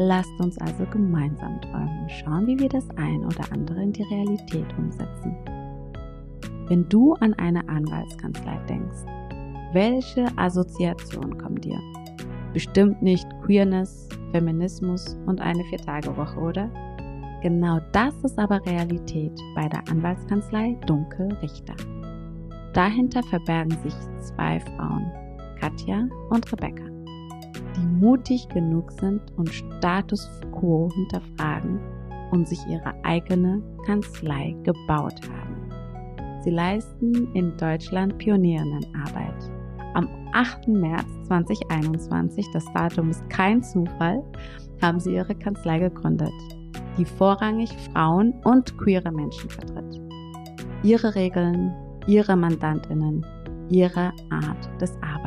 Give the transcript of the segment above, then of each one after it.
Lasst uns also gemeinsam träumen und schauen, wie wir das ein oder andere in die Realität umsetzen. Wenn du an eine Anwaltskanzlei denkst, welche Assoziationen kommen dir? Bestimmt nicht Queerness, Feminismus und eine Viertagewoche, oder? Genau das ist aber Realität bei der Anwaltskanzlei Dunkel Richter. Dahinter verbergen sich zwei Frauen, Katja und Rebecca die mutig genug sind und Status quo hinterfragen und sich ihre eigene Kanzlei gebaut haben. Sie leisten in Deutschland Pionierinnenarbeit. Am 8. März 2021, das Datum ist kein Zufall, haben sie ihre Kanzlei gegründet, die vorrangig Frauen und queere Menschen vertritt. Ihre Regeln, ihre Mandantinnen, ihre Art des Arbeitens.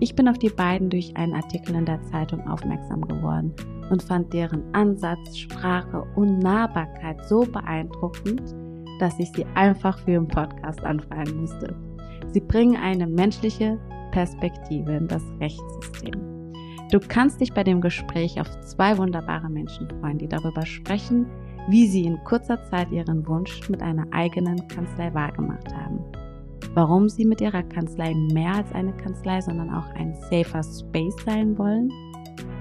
Ich bin auf die beiden durch einen Artikel in der Zeitung aufmerksam geworden und fand deren Ansatz, Sprache und Nahbarkeit so beeindruckend, dass ich sie einfach für den Podcast anfragen musste. Sie bringen eine menschliche Perspektive in das Rechtssystem. Du kannst dich bei dem Gespräch auf zwei wunderbare Menschen freuen, die darüber sprechen, wie sie in kurzer Zeit ihren Wunsch mit einer eigenen Kanzlei wahrgemacht haben warum sie mit ihrer Kanzlei mehr als eine Kanzlei, sondern auch ein safer Space sein wollen,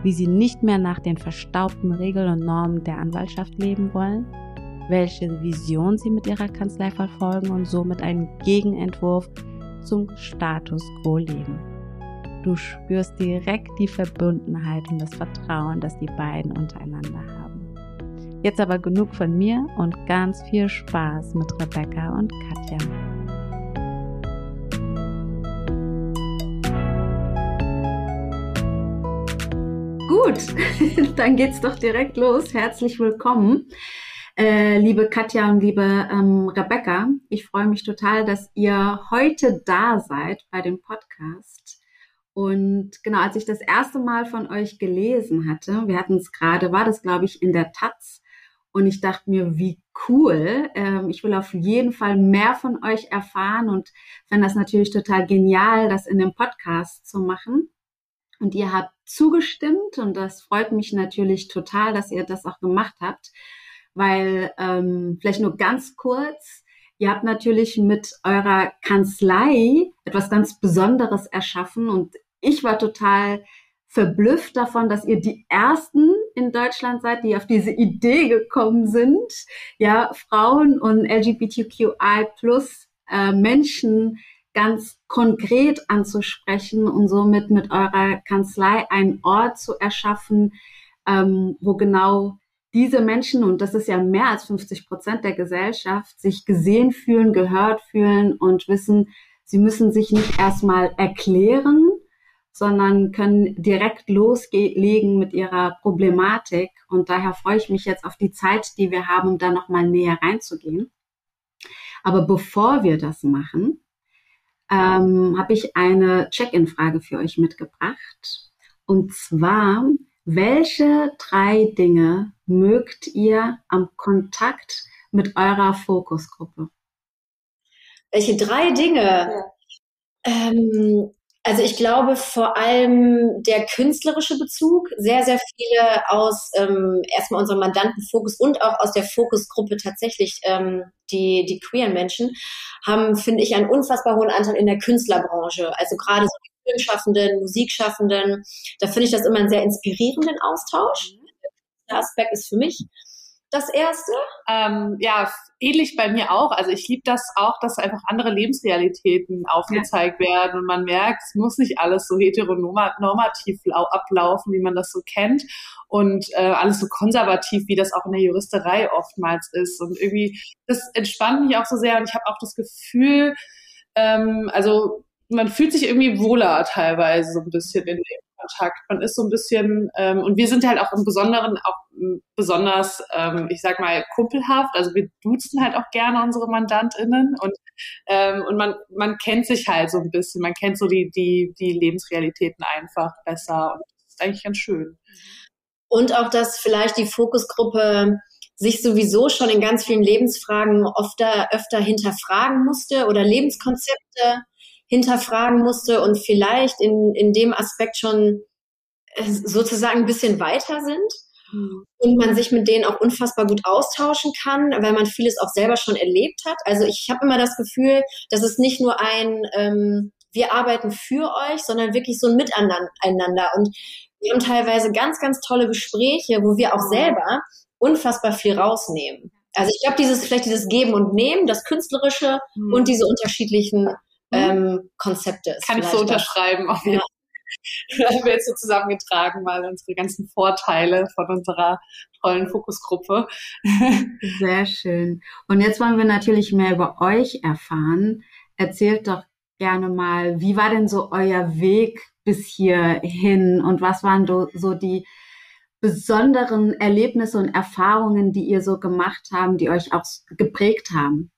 wie sie nicht mehr nach den verstaubten Regeln und Normen der Anwaltschaft leben wollen, welche Vision sie mit ihrer Kanzlei verfolgen und somit einen Gegenentwurf zum Status quo leben. Du spürst direkt die Verbundenheit und das Vertrauen, das die beiden untereinander haben. Jetzt aber genug von mir und ganz viel Spaß mit Rebecca und Katja. Gut, dann geht's doch direkt los. Herzlich willkommen, äh, liebe Katja und liebe ähm, Rebecca. Ich freue mich total, dass ihr heute da seid bei dem Podcast. Und genau, als ich das erste Mal von euch gelesen hatte, wir hatten es gerade, war das, glaube ich, in der Taz. Und ich dachte mir, wie cool. Ähm, ich will auf jeden Fall mehr von euch erfahren und fände das natürlich total genial, das in dem Podcast zu machen. Und ihr habt zugestimmt und das freut mich natürlich total, dass ihr das auch gemacht habt, weil ähm, vielleicht nur ganz kurz, ihr habt natürlich mit eurer Kanzlei etwas ganz Besonderes erschaffen und ich war total verblüfft davon, dass ihr die ersten in Deutschland seid, die auf diese Idee gekommen sind, ja, Frauen und LGBTQI plus äh, Menschen ganz konkret anzusprechen und somit mit eurer Kanzlei einen Ort zu erschaffen, ähm, wo genau diese Menschen, und das ist ja mehr als 50 Prozent der Gesellschaft, sich gesehen fühlen, gehört fühlen und wissen, sie müssen sich nicht erstmal erklären, sondern können direkt loslegen mit ihrer Problematik. Und daher freue ich mich jetzt auf die Zeit, die wir haben, um da nochmal näher reinzugehen. Aber bevor wir das machen, ähm, habe ich eine Check-in-Frage für euch mitgebracht. Und zwar, welche drei Dinge mögt ihr am Kontakt mit eurer Fokusgruppe? Welche drei Dinge? Ja. Ähm, also ich glaube vor allem der künstlerische Bezug, sehr, sehr viele aus ähm, erstmal unserem Mandantenfokus und auch aus der Fokusgruppe tatsächlich ähm, die, die queeren Menschen, haben, finde ich, einen unfassbar hohen Anteil in der Künstlerbranche. Also gerade so die Filmschaffenden, Musikschaffenden, da finde ich das immer einen sehr inspirierenden Austausch. Der Aspekt ist für mich das erste? Ähm, ja, ähnlich bei mir auch. Also ich liebe das auch, dass einfach andere Lebensrealitäten aufgezeigt ja. werden und man merkt, es muss nicht alles so heteronormativ ablaufen, wie man das so kennt und äh, alles so konservativ, wie das auch in der Juristerei oftmals ist. Und irgendwie, das entspannt mich auch so sehr und ich habe auch das Gefühl, ähm, also man fühlt sich irgendwie wohler teilweise so ein bisschen in dem Kontakt. Man ist so ein bisschen, ähm, und wir sind halt auch im Besonderen auch besonders, ähm, ich sag mal, kumpelhaft. Also wir duzen halt auch gerne unsere MandantInnen und, ähm, und man, man kennt sich halt so ein bisschen, man kennt so die, die, die Lebensrealitäten einfach besser und das ist eigentlich ganz schön. Und auch, dass vielleicht die Fokusgruppe sich sowieso schon in ganz vielen Lebensfragen öfter, öfter hinterfragen musste oder Lebenskonzepte hinterfragen musste und vielleicht in, in dem Aspekt schon äh, sozusagen ein bisschen weiter sind mhm. und man sich mit denen auch unfassbar gut austauschen kann, weil man vieles auch selber schon erlebt hat. Also ich habe immer das Gefühl, dass es nicht nur ein ähm, wir arbeiten für euch, sondern wirklich so ein Miteinander. Und wir haben teilweise ganz, ganz tolle Gespräche, wo wir auch selber unfassbar viel rausnehmen. Also ich glaube, dieses vielleicht dieses Geben und Nehmen, das Künstlerische mhm. und diese unterschiedlichen mhm. ähm, Konzepte. Kann ich so unterschreiben. Jeden ja. haben wir jetzt so zusammengetragen, mal unsere ganzen Vorteile von unserer tollen Fokusgruppe. Sehr schön. Und jetzt wollen wir natürlich mehr über euch erfahren. Erzählt doch gerne mal, wie war denn so euer Weg bis hierhin und was waren so die besonderen Erlebnisse und Erfahrungen, die ihr so gemacht haben, die euch auch geprägt haben?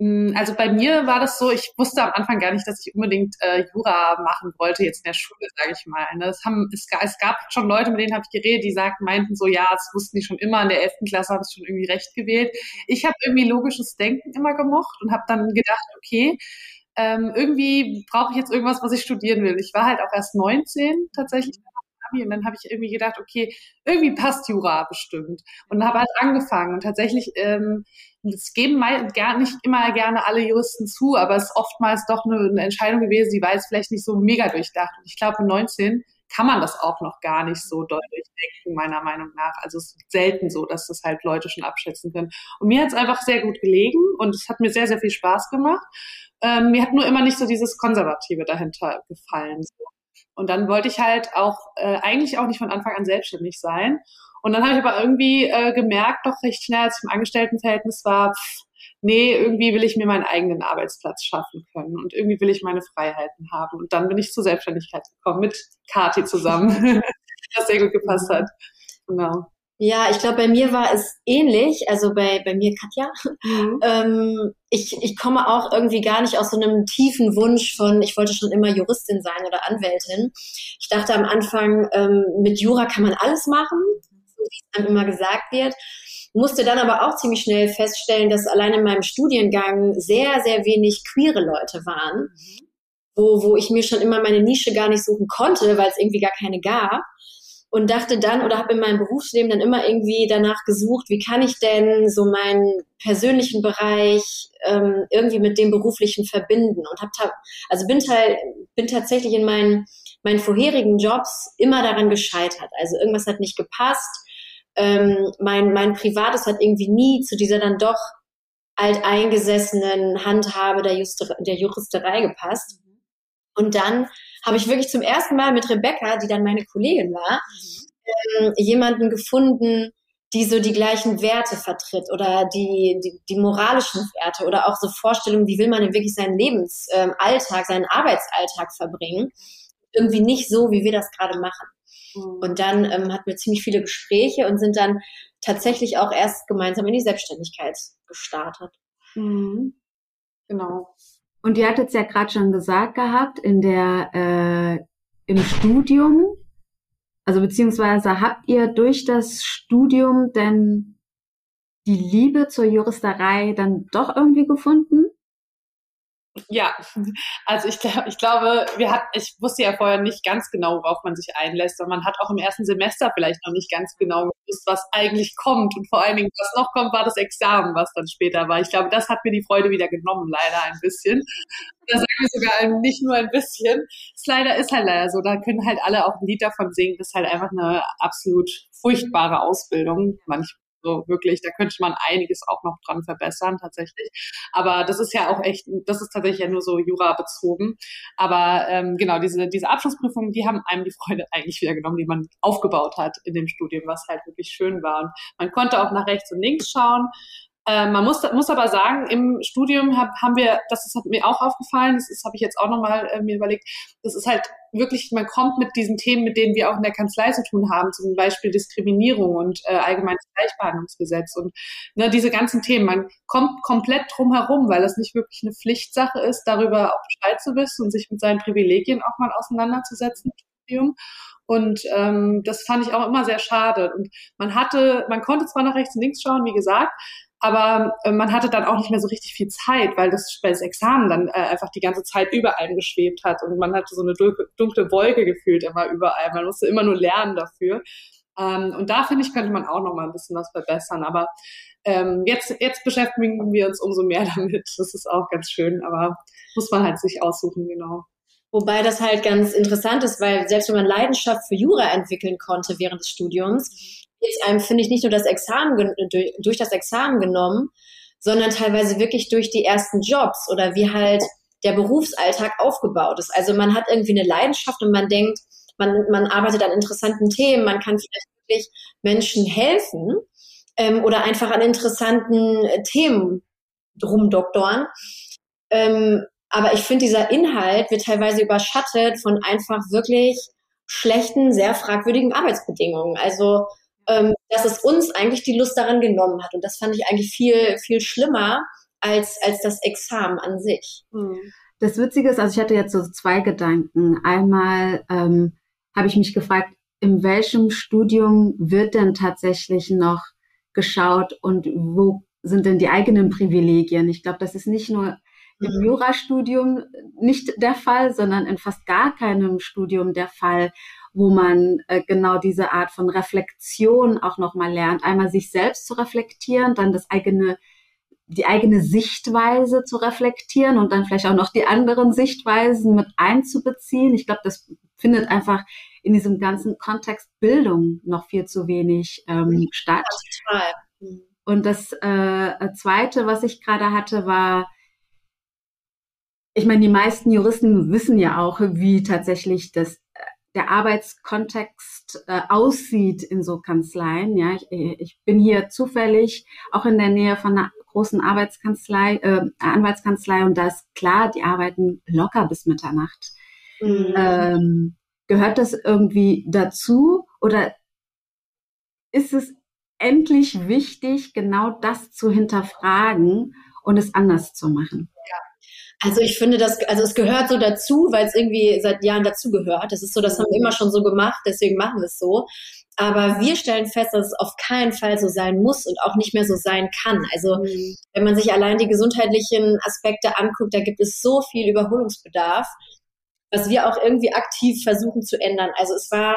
Mm, also bei mir war das so, ich wusste am Anfang gar nicht, dass ich unbedingt äh, Jura machen wollte, jetzt in der Schule, sage ich mal. Ne? Es, haben, es, es gab schon Leute, mit denen habe ich geredet, die sagten, meinten so, ja, das wussten die schon immer, in der 11. Klasse habe ich schon irgendwie recht gewählt. Ich habe irgendwie logisches Denken immer gemocht und habe dann gedacht, okay, ähm, irgendwie brauche ich jetzt irgendwas, was ich studieren will. Ich war halt auch erst 19 tatsächlich und dann habe ich irgendwie gedacht, okay, irgendwie passt Jura bestimmt und habe halt angefangen und tatsächlich ähm, es geben mal, gar nicht immer gerne alle Juristen zu, aber es ist oftmals doch eine, eine Entscheidung gewesen, die war jetzt vielleicht nicht so mega durchdacht. Und ich glaube, mit 19 kann man das auch noch gar nicht so deutlich denken, meiner Meinung nach. Also es ist selten so, dass das halt Leute schon abschätzen können. Und mir hat es einfach sehr gut gelegen und es hat mir sehr, sehr viel Spaß gemacht. Ähm, mir hat nur immer nicht so dieses Konservative dahinter gefallen. Und dann wollte ich halt auch äh, eigentlich auch nicht von Anfang an selbstständig sein. Und dann habe ich aber irgendwie äh, gemerkt, doch recht schnell, als ich im Angestelltenverhältnis war, pff, nee, irgendwie will ich mir meinen eigenen Arbeitsplatz schaffen können und irgendwie will ich meine Freiheiten haben. Und dann bin ich zur Selbstständigkeit gekommen mit Kati zusammen, das sehr gut gepasst hat. Genau. Ja, ich glaube, bei mir war es ähnlich, also bei, bei mir Katja. Mhm. Ähm, ich, ich komme auch irgendwie gar nicht aus so einem tiefen Wunsch von, ich wollte schon immer Juristin sein oder Anwältin. Ich dachte am Anfang, ähm, mit Jura kann man alles machen, wie es dann immer gesagt wird. Musste dann aber auch ziemlich schnell feststellen, dass allein in meinem Studiengang sehr, sehr wenig queere Leute waren, wo, wo ich mir schon immer meine Nische gar nicht suchen konnte, weil es irgendwie gar keine gab und dachte dann oder habe in meinem Berufsleben dann immer irgendwie danach gesucht, wie kann ich denn so meinen persönlichen Bereich ähm, irgendwie mit dem beruflichen verbinden und habe also bin bin tatsächlich in meinen meinen vorherigen Jobs immer daran gescheitert. Also irgendwas hat nicht gepasst. Ähm, mein mein Privates hat irgendwie nie zu dieser dann doch alteingesessenen Handhabe der, Juster der Juristerei gepasst. Und dann habe ich wirklich zum ersten Mal mit Rebecca, die dann meine Kollegin war, ähm, jemanden gefunden, die so die gleichen Werte vertritt oder die, die, die moralischen Werte oder auch so Vorstellungen, wie will man denn wirklich seinen Lebensalltag, ähm, seinen Arbeitsalltag verbringen. Irgendwie nicht so, wie wir das gerade machen. Und dann ähm, hatten wir ziemlich viele Gespräche und sind dann tatsächlich auch erst gemeinsam in die Selbstständigkeit gestartet. Mhm. Genau. Und ihr hattet es ja gerade schon gesagt gehabt, in der äh, im Studium, also beziehungsweise habt ihr durch das Studium denn die Liebe zur Juristerei dann doch irgendwie gefunden? Ja, also ich, ich glaube, wir hat, ich wusste ja vorher nicht ganz genau, worauf man sich einlässt. Und man hat auch im ersten Semester vielleicht noch nicht ganz genau gewusst, was eigentlich kommt. Und vor allen Dingen, was noch kommt, war das Examen, was dann später war. Ich glaube, das hat mir die Freude wieder genommen, leider ein bisschen. Da sagen wir sogar nicht nur ein bisschen. Es leider ist halt leider so. Da können halt alle auch ein Lied davon singen. Das ist halt einfach eine absolut furchtbare Ausbildung. Manchmal so wirklich, da könnte man einiges auch noch dran verbessern tatsächlich. Aber das ist ja auch echt, das ist tatsächlich ja nur so Jura bezogen. Aber ähm, genau, diese, diese Abschlussprüfungen, die haben einem die Freude eigentlich wieder genommen, die man aufgebaut hat in dem Studium, was halt wirklich schön war. Und man konnte auch nach rechts und links schauen. Äh, man muss, muss aber sagen, im Studium hab, haben wir, das ist hat mir auch aufgefallen, das, das habe ich jetzt auch nochmal äh, mir überlegt, das ist halt wirklich, man kommt mit diesen Themen, mit denen wir auch in der Kanzlei zu tun haben, zum Beispiel Diskriminierung und äh, allgemeines Gleichbehandlungsgesetz und ne, diese ganzen Themen. Man kommt komplett drum herum, weil es nicht wirklich eine Pflichtsache ist, darüber auch Bescheid zu wissen und sich mit seinen Privilegien auch mal auseinanderzusetzen im Studium. Und ähm, das fand ich auch immer sehr schade. Und man hatte, man konnte zwar nach rechts und links schauen, wie gesagt, aber äh, man hatte dann auch nicht mehr so richtig viel Zeit, weil das, weil das Examen dann äh, einfach die ganze Zeit über einem geschwebt hat und man hatte so eine dunkle, Wolke gefühlt immer überall. Man musste immer nur lernen dafür. Ähm, und da finde ich, könnte man auch noch mal ein bisschen was verbessern. Aber ähm, jetzt, jetzt beschäftigen wir uns umso mehr damit. Das ist auch ganz schön, aber muss man halt sich aussuchen, genau. Wobei das halt ganz interessant ist, weil selbst wenn man Leidenschaft für Jura entwickeln konnte während des Studiums, ist einem, finde ich, nicht nur das Examen, durch, durch das Examen genommen, sondern teilweise wirklich durch die ersten Jobs oder wie halt der Berufsalltag aufgebaut ist. Also man hat irgendwie eine Leidenschaft und man denkt, man, man arbeitet an interessanten Themen, man kann vielleicht wirklich Menschen helfen ähm, oder einfach an interessanten äh, Themen rumdoktoren. Ähm, aber ich finde, dieser Inhalt wird teilweise überschattet von einfach wirklich schlechten, sehr fragwürdigen Arbeitsbedingungen. Also ähm, dass es uns eigentlich die Lust daran genommen hat. Und das fand ich eigentlich viel, viel schlimmer als, als das Examen an sich. Hm. Das Witzige ist, also ich hatte jetzt so zwei Gedanken. Einmal ähm, habe ich mich gefragt, in welchem Studium wird denn tatsächlich noch geschaut und wo sind denn die eigenen Privilegien? Ich glaube, das ist nicht nur im mhm. Jurastudium nicht der Fall, sondern in fast gar keinem Studium der Fall wo man äh, genau diese Art von Reflexion auch nochmal lernt. Einmal sich selbst zu reflektieren, dann das eigene, die eigene Sichtweise zu reflektieren und dann vielleicht auch noch die anderen Sichtweisen mit einzubeziehen. Ich glaube, das findet einfach in diesem ganzen Kontext Bildung noch viel zu wenig ähm, statt. Mhm. Und das äh, Zweite, was ich gerade hatte, war, ich meine, die meisten Juristen wissen ja auch, wie tatsächlich das der Arbeitskontext äh, aussieht in so Kanzleien. Ja, ich, ich bin hier zufällig auch in der Nähe von einer großen Arbeitskanzlei, äh, Anwaltskanzlei und da ist klar, die arbeiten locker bis Mitternacht. Mhm. Ähm, gehört das irgendwie dazu oder ist es endlich wichtig, genau das zu hinterfragen und es anders zu machen? Ja. Also ich finde das, also es gehört so dazu, weil es irgendwie seit Jahren dazu gehört. Das ist so, das haben wir immer schon so gemacht, deswegen machen wir es so. Aber wir stellen fest, dass es auf keinen Fall so sein muss und auch nicht mehr so sein kann. Also mhm. wenn man sich allein die gesundheitlichen Aspekte anguckt, da gibt es so viel Überholungsbedarf, was wir auch irgendwie aktiv versuchen zu ändern. Also es war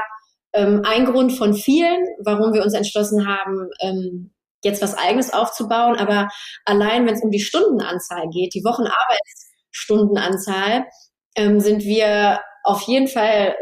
ähm, ein Grund von vielen, warum wir uns entschlossen haben, ähm, jetzt was Eigenes aufzubauen. Aber allein, wenn es um die Stundenanzahl geht, die Wochenarbeits Stundenanzahl, ähm, sind wir auf jeden Fall,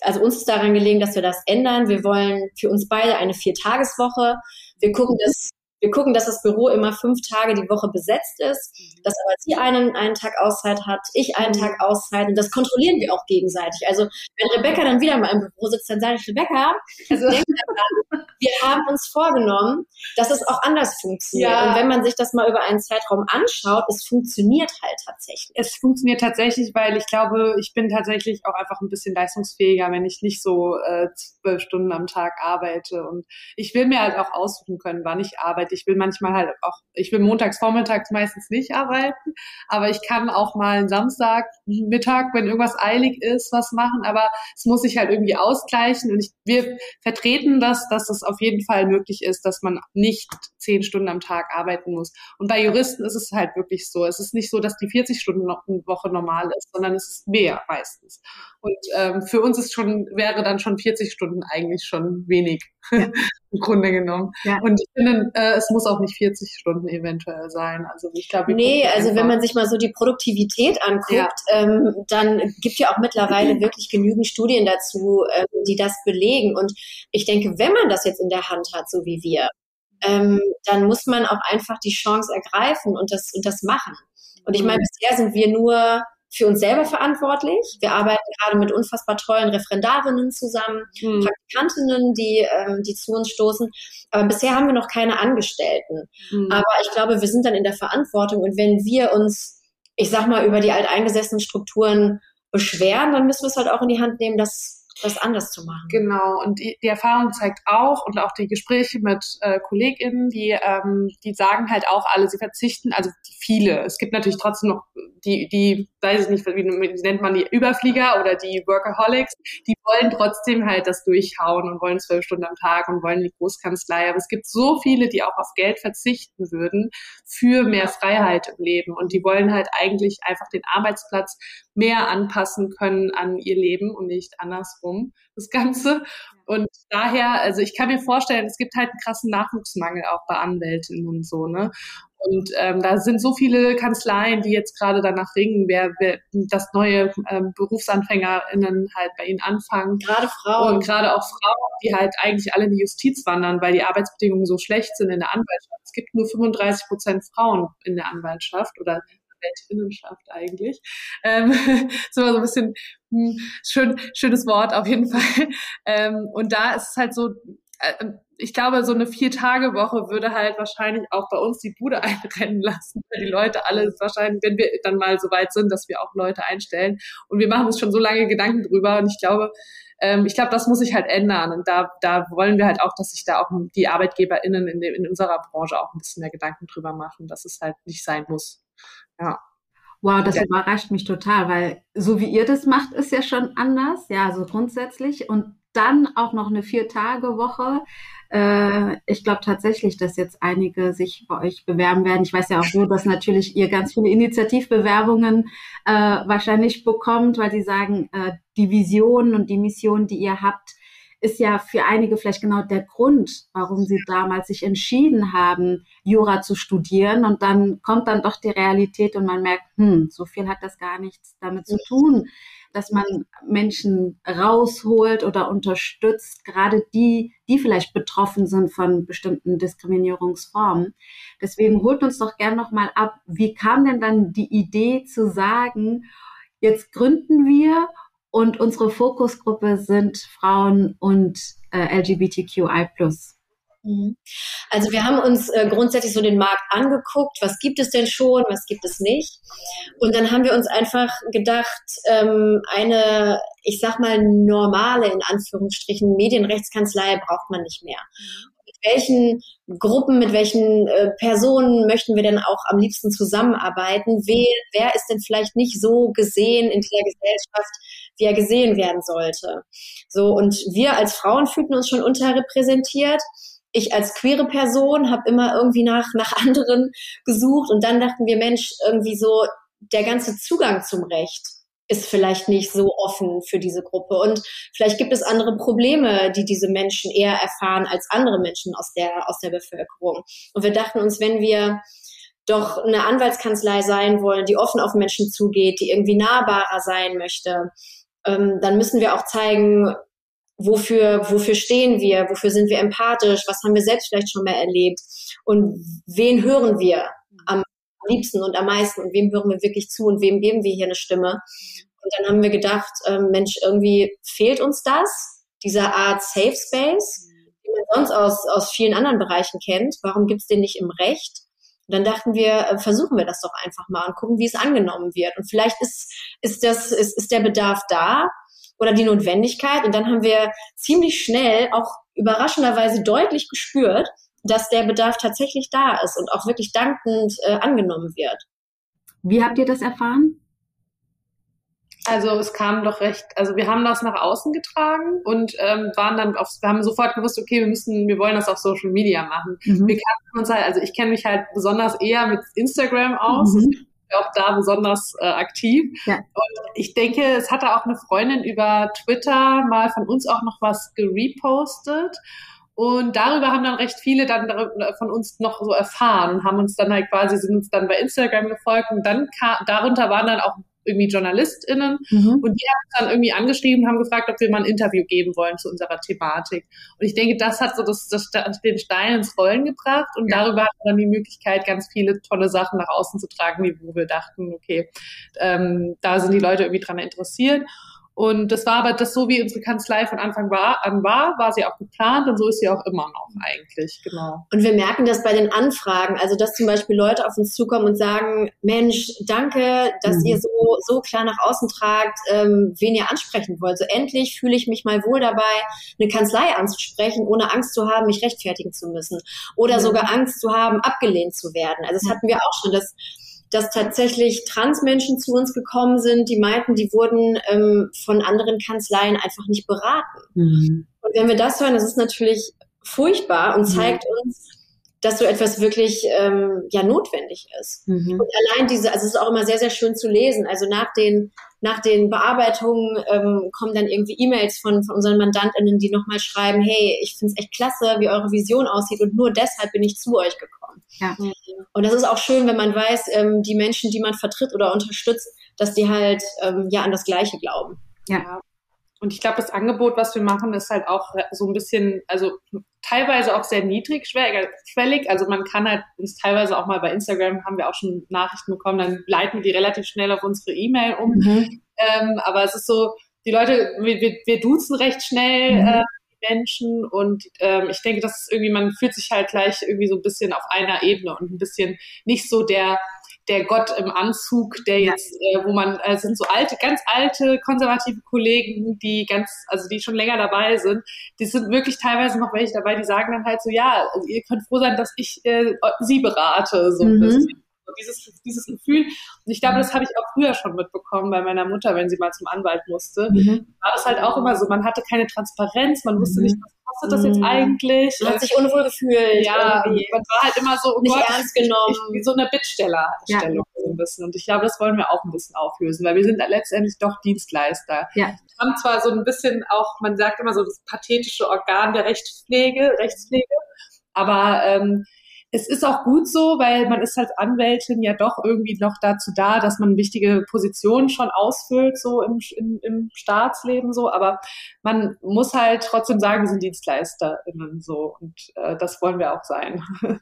also uns ist daran gelegen, dass wir das ändern. Wir wollen für uns beide eine Viertageswoche. Wir gucken, dass wir gucken, dass das Büro immer fünf Tage die Woche besetzt ist, mhm. dass aber sie einen, einen Tag Auszeit hat, ich einen Tag Auszeit und das kontrollieren wir auch gegenseitig. Also wenn Rebecca dann wieder mal im Büro sitzt, dann sage ich, Rebecca, also, wir haben uns vorgenommen, dass es auch anders funktioniert. Ja. Und wenn man sich das mal über einen Zeitraum anschaut, es funktioniert halt tatsächlich. Es funktioniert tatsächlich, weil ich glaube, ich bin tatsächlich auch einfach ein bisschen leistungsfähiger, wenn ich nicht so äh, zwölf Stunden am Tag arbeite. Und ich will mir halt auch aussuchen können, wann ich arbeite Arbeit. Ich will manchmal halt auch, ich will montags, vormittags meistens nicht arbeiten, aber ich kann auch mal einen Samstag, Mittag, wenn irgendwas eilig ist, was machen, aber es muss sich halt irgendwie ausgleichen und ich, wir vertreten das, dass es auf jeden Fall möglich ist, dass man nicht zehn Stunden am Tag arbeiten muss. Und bei Juristen ist es halt wirklich so. Es ist nicht so, dass die 40 Stunden Woche normal ist, sondern es ist mehr meistens. Und ähm, für uns ist schon, wäre dann schon 40 Stunden eigentlich schon wenig. Ja. im Grunde genommen. Ja. Und ich finde, äh, es muss auch nicht 40 Stunden eventuell sein. Also ich glaube, nee, also wenn man sich mal so die Produktivität anguckt, ja. ähm, dann gibt ja auch mittlerweile mhm. wirklich genügend Studien dazu, ähm, die das belegen. Und ich denke, wenn man das jetzt in der Hand hat, so wie wir, ähm, dann muss man auch einfach die Chance ergreifen und das und das machen. Und ich meine, mhm. bisher sind wir nur für uns selber verantwortlich. Wir arbeiten gerade mit unfassbar tollen Referendarinnen zusammen, mhm. Praktikantinnen, die, ähm, die zu uns stoßen. Aber bisher haben wir noch keine Angestellten. Mhm. Aber ich glaube, wir sind dann in der Verantwortung. Und wenn wir uns, ich sag mal, über die alteingesessenen Strukturen beschweren, dann müssen wir es halt auch in die Hand nehmen, dass das anders zu machen. Genau, und die, die Erfahrung zeigt auch und auch die Gespräche mit äh, KollegInnen, die, ähm, die sagen halt auch alle, sie verzichten, also viele. Es gibt natürlich trotzdem noch die, die, weiß ich nicht, wie, wie nennt man die Überflieger oder die Workaholics, die wollen trotzdem halt das durchhauen und wollen zwölf Stunden am Tag und wollen die Großkanzlei. Aber es gibt so viele, die auch auf Geld verzichten würden für mehr Freiheit im Leben und die wollen halt eigentlich einfach den Arbeitsplatz mehr anpassen können an ihr Leben und nicht andersrum, das Ganze. Und daher, also ich kann mir vorstellen, es gibt halt einen krassen Nachwuchsmangel auch bei Anwältinnen und so, ne? Und ähm, da sind so viele Kanzleien, die jetzt gerade danach ringen, wer, wer das neue ähm, BerufsanfängerInnen halt bei ihnen anfangen. Gerade Frauen. Und gerade auch Frauen, die halt eigentlich alle in die Justiz wandern, weil die Arbeitsbedingungen so schlecht sind in der Anwaltschaft. Es gibt nur 35 Prozent Frauen in der Anwaltschaft oder Weltinnenschaft eigentlich. Ähm, so so ein bisschen hm, schön, schönes Wort auf jeden Fall. Ähm, und da ist es halt so, äh, ich glaube, so eine Vier-Tage-Woche würde halt wahrscheinlich auch bei uns die Bude einrennen lassen, weil die Leute alle wahrscheinlich, wenn wir dann mal so weit sind, dass wir auch Leute einstellen. Und wir machen uns schon so lange Gedanken drüber. Und ich glaube, ähm, ich glaube, das muss sich halt ändern. Und da, da wollen wir halt auch, dass sich da auch die ArbeitgeberInnen in, in unserer Branche auch ein bisschen mehr Gedanken drüber machen, dass es halt nicht sein muss. Ja. Wow, das ja. überrascht mich total, weil so wie ihr das macht, ist ja schon anders, ja, so grundsätzlich. Und dann auch noch eine Vier-Tage-Woche. Äh, ich glaube tatsächlich, dass jetzt einige sich bei euch bewerben werden. Ich weiß ja auch so, dass natürlich ihr ganz viele Initiativbewerbungen äh, wahrscheinlich bekommt, weil sie sagen, äh, die Vision und die Mission, die ihr habt, ist ja für einige vielleicht genau der Grund, warum sie damals sich entschieden haben, Jura zu studieren. Und dann kommt dann doch die Realität und man merkt, hm, so viel hat das gar nichts damit zu tun, dass man Menschen rausholt oder unterstützt, gerade die, die vielleicht betroffen sind von bestimmten Diskriminierungsformen. Deswegen holt uns doch gern nochmal ab, wie kam denn dann die Idee zu sagen, jetzt gründen wir und unsere Fokusgruppe sind Frauen und äh, LGBTQI+. Mhm. Also wir haben uns äh, grundsätzlich so den Markt angeguckt, was gibt es denn schon, was gibt es nicht. Und dann haben wir uns einfach gedacht, ähm, eine, ich sag mal, normale, in Anführungsstrichen, Medienrechtskanzlei braucht man nicht mehr. Mhm welchen Gruppen, mit welchen äh, Personen möchten wir denn auch am liebsten zusammenarbeiten? Wer, wer ist denn vielleicht nicht so gesehen in der Gesellschaft, wie er gesehen werden sollte? So, und wir als Frauen fühlten uns schon unterrepräsentiert. Ich als queere Person habe immer irgendwie nach, nach anderen gesucht und dann dachten wir, Mensch, irgendwie so der ganze Zugang zum Recht ist vielleicht nicht so offen für diese Gruppe. Und vielleicht gibt es andere Probleme, die diese Menschen eher erfahren als andere Menschen aus der, aus der Bevölkerung. Und wir dachten uns, wenn wir doch eine Anwaltskanzlei sein wollen, die offen auf Menschen zugeht, die irgendwie nahbarer sein möchte, ähm, dann müssen wir auch zeigen, wofür, wofür stehen wir, wofür sind wir empathisch, was haben wir selbst vielleicht schon mal erlebt und wen hören wir am liebsten und am meisten und wem hören wir wirklich zu und wem geben wir hier eine Stimme. Und dann haben wir gedacht, ähm, Mensch, irgendwie fehlt uns das, diese Art Safe Space, die man sonst aus, aus vielen anderen Bereichen kennt. Warum gibt's den nicht im Recht? Und dann dachten wir, äh, versuchen wir das doch einfach mal und gucken, wie es angenommen wird. Und vielleicht ist, ist, das, ist, ist der Bedarf da oder die Notwendigkeit. Und dann haben wir ziemlich schnell auch überraschenderweise deutlich gespürt, dass der Bedarf tatsächlich da ist und auch wirklich dankend äh, angenommen wird. Wie habt ihr das erfahren? Also es kam doch recht, also wir haben das nach außen getragen und ähm, waren dann auf, wir haben sofort gewusst, okay, wir müssen, wir wollen das auf Social Media machen. Mhm. Wir kannten uns halt, also ich kenne mich halt besonders eher mit Instagram aus. Mhm. Auch da besonders äh, aktiv. Ja. Und ich denke, es hatte auch eine Freundin über Twitter mal von uns auch noch was gerepostet. Und darüber haben dann recht viele dann von uns noch so erfahren und haben uns dann halt quasi, sind uns dann bei Instagram gefolgt und dann kam, darunter waren dann auch irgendwie JournalistInnen mhm. und die haben uns dann irgendwie angeschrieben, haben gefragt, ob wir mal ein Interview geben wollen zu unserer Thematik. Und ich denke, das hat so das, das, den Stein ins Rollen gebracht und ja. darüber hat man dann die Möglichkeit, ganz viele tolle Sachen nach außen zu tragen, wo wir dachten, okay, ähm, da sind die Leute irgendwie dran interessiert. Und das war aber das so, wie unsere Kanzlei von Anfang war, an war, war sie auch geplant und so ist sie auch immer noch eigentlich, genau. Und wir merken das bei den Anfragen, also dass zum Beispiel Leute auf uns zukommen und sagen, Mensch, danke, dass mhm. ihr so, so klar nach außen tragt, ähm, wen ihr ansprechen wollt. So endlich fühle ich mich mal wohl dabei, eine Kanzlei anzusprechen, ohne Angst zu haben, mich rechtfertigen zu müssen. Oder mhm. sogar Angst zu haben, abgelehnt zu werden. Also das hatten wir auch schon, dass dass tatsächlich Transmenschen zu uns gekommen sind, die meinten, die wurden ähm, von anderen Kanzleien einfach nicht beraten. Mhm. Und wenn wir das hören, das ist natürlich furchtbar und mhm. zeigt mhm. uns, dass so etwas wirklich ähm, ja notwendig ist. Mhm. Und allein diese, also es ist auch immer sehr, sehr schön zu lesen. Also nach den nach den Bearbeitungen ähm, kommen dann irgendwie E-Mails von, von unseren MandantInnen, die nochmal schreiben, hey, ich finde es echt klasse, wie eure Vision aussieht und nur deshalb bin ich zu euch gekommen. Ja. Und das ist auch schön, wenn man weiß, ähm, die Menschen, die man vertritt oder unterstützt, dass die halt ähm, ja an das Gleiche glauben. Ja. Und ich glaube, das Angebot, was wir machen, ist halt auch so ein bisschen, also teilweise auch sehr niedrigschwellig. Also man kann halt uns teilweise auch mal bei Instagram haben wir auch schon Nachrichten bekommen, dann leiten wir die relativ schnell auf unsere E-Mail um. Mhm. Ähm, aber es ist so, die Leute, wir, wir, wir duzen recht schnell. Mhm. Äh, Menschen und ähm, ich denke, das ist irgendwie, man fühlt sich halt gleich irgendwie so ein bisschen auf einer Ebene und ein bisschen nicht so der der Gott im Anzug, der jetzt, äh, wo man, äh, sind so alte, ganz alte konservative Kollegen, die ganz, also die schon länger dabei sind, die sind wirklich teilweise noch welche dabei, die sagen dann halt so, ja, also ihr könnt froh sein, dass ich äh, sie berate, so mhm. ein dieses, dieses Gefühl. Und ich glaube, das habe ich auch früher schon mitbekommen bei meiner Mutter, wenn sie mal zum Anwalt musste. Mhm. War das halt auch immer so. Man hatte keine Transparenz, man wusste mhm. nicht, was kostet das jetzt mhm. eigentlich? Man hat sich unwohl gefühlt. Ja, irgendwie. man war halt immer so, oh nicht Gott, ernst genommen. wie so eine Bittstellerstellung ja. so ein bisschen. Und ich glaube, das wollen wir auch ein bisschen auflösen, weil wir sind letztendlich doch Dienstleister. Ja. Wir haben zwar so ein bisschen auch, man sagt immer so das pathetische Organ der Rechtspflege, Rechtspflege, aber ähm, es ist auch gut so, weil man ist als Anwältin ja doch irgendwie noch dazu da, dass man wichtige Positionen schon ausfüllt, so im, im, im Staatsleben so, aber man muss halt trotzdem sagen, wir sind DienstleisterInnen so und äh, das wollen wir auch sein.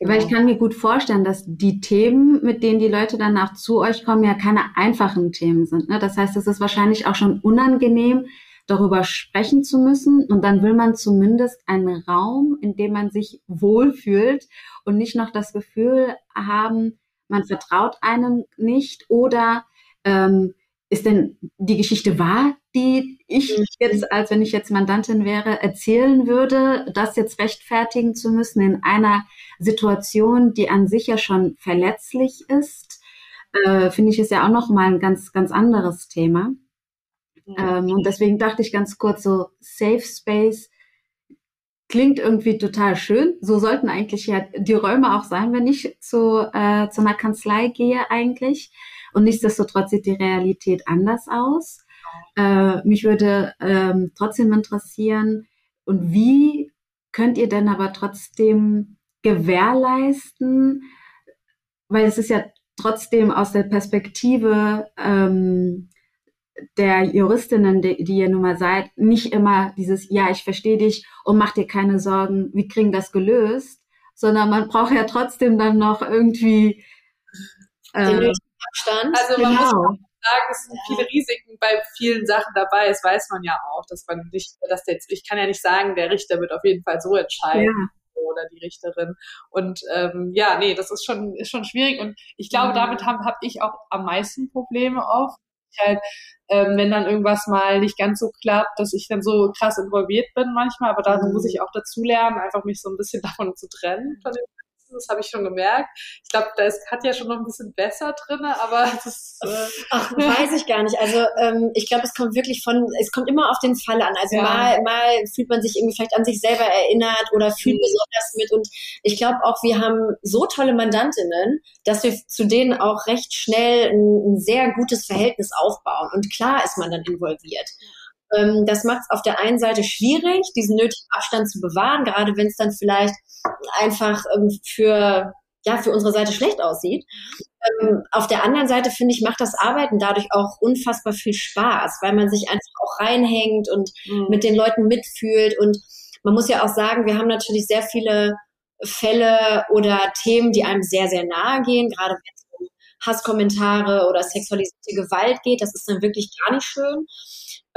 Genau. Weil ich kann mir gut vorstellen, dass die Themen, mit denen die Leute danach zu euch kommen, ja keine einfachen Themen sind. Ne? Das heißt, es ist wahrscheinlich auch schon unangenehm, darüber sprechen zu müssen. Und dann will man zumindest einen Raum, in dem man sich wohlfühlt und nicht noch das Gefühl haben, man vertraut einem nicht oder ähm, ist denn die Geschichte wahr, die ich mhm. jetzt, als wenn ich jetzt Mandantin wäre, erzählen würde, das jetzt rechtfertigen zu müssen in einer Situation, die an sich ja schon verletzlich ist, äh, finde ich, ist ja auch noch mal ein ganz, ganz anderes Thema. Ähm, und deswegen dachte ich ganz kurz so, Safe Space klingt irgendwie total schön. So sollten eigentlich ja die Räume auch sein, wenn ich zu, äh, zu einer Kanzlei gehe eigentlich. Und nichtsdestotrotz sieht die Realität anders aus. Äh, mich würde ähm, trotzdem interessieren, und wie könnt ihr denn aber trotzdem gewährleisten, weil es ist ja trotzdem aus der Perspektive ähm, der Juristinnen, die, die ihr nun mal seid, nicht immer dieses, ja, ich verstehe dich und mach dir keine Sorgen, wir kriegen das gelöst, sondern man braucht ja trotzdem dann noch irgendwie äh, den Abstand. Also man genau. muss sagen, es sind viele Risiken bei vielen Sachen dabei. Das weiß man ja auch, dass man nicht, dass der, ich kann ja nicht sagen, der Richter wird auf jeden Fall so entscheiden. Ja oder die Richterin. Und ähm, ja, nee, das ist schon, ist schon schwierig. Und ich glaube, damit habe hab ich auch am meisten Probleme oft. Ich halt ähm, wenn dann irgendwas mal nicht ganz so klappt, dass ich dann so krass involviert bin manchmal, aber da mhm. muss ich auch dazu lernen, einfach mich so ein bisschen davon zu trennen von dem das habe ich schon gemerkt. Ich glaube, da ist Katja schon noch ein bisschen besser drin, aber das äh Ach, weiß ich gar nicht. Also ähm, ich glaube, es kommt wirklich von, es kommt immer auf den Fall an. Also ja. mal, mal fühlt man sich irgendwie vielleicht an sich selber erinnert oder fühlt mhm. besonders mit. Und ich glaube auch, wir haben so tolle Mandantinnen, dass wir zu denen auch recht schnell ein, ein sehr gutes Verhältnis aufbauen. Und klar ist man dann involviert. Ähm, das macht es auf der einen Seite schwierig, diesen nötigen Abstand zu bewahren, gerade wenn es dann vielleicht einfach ähm, für ja für unsere Seite schlecht aussieht. Ähm, auf der anderen Seite finde ich macht das Arbeiten dadurch auch unfassbar viel Spaß, weil man sich einfach auch reinhängt und mhm. mit den Leuten mitfühlt und man muss ja auch sagen, wir haben natürlich sehr viele Fälle oder Themen, die einem sehr, sehr nahe gehen, gerade wenn es um Hasskommentare oder sexualisierte Gewalt geht. Das ist dann wirklich gar nicht schön.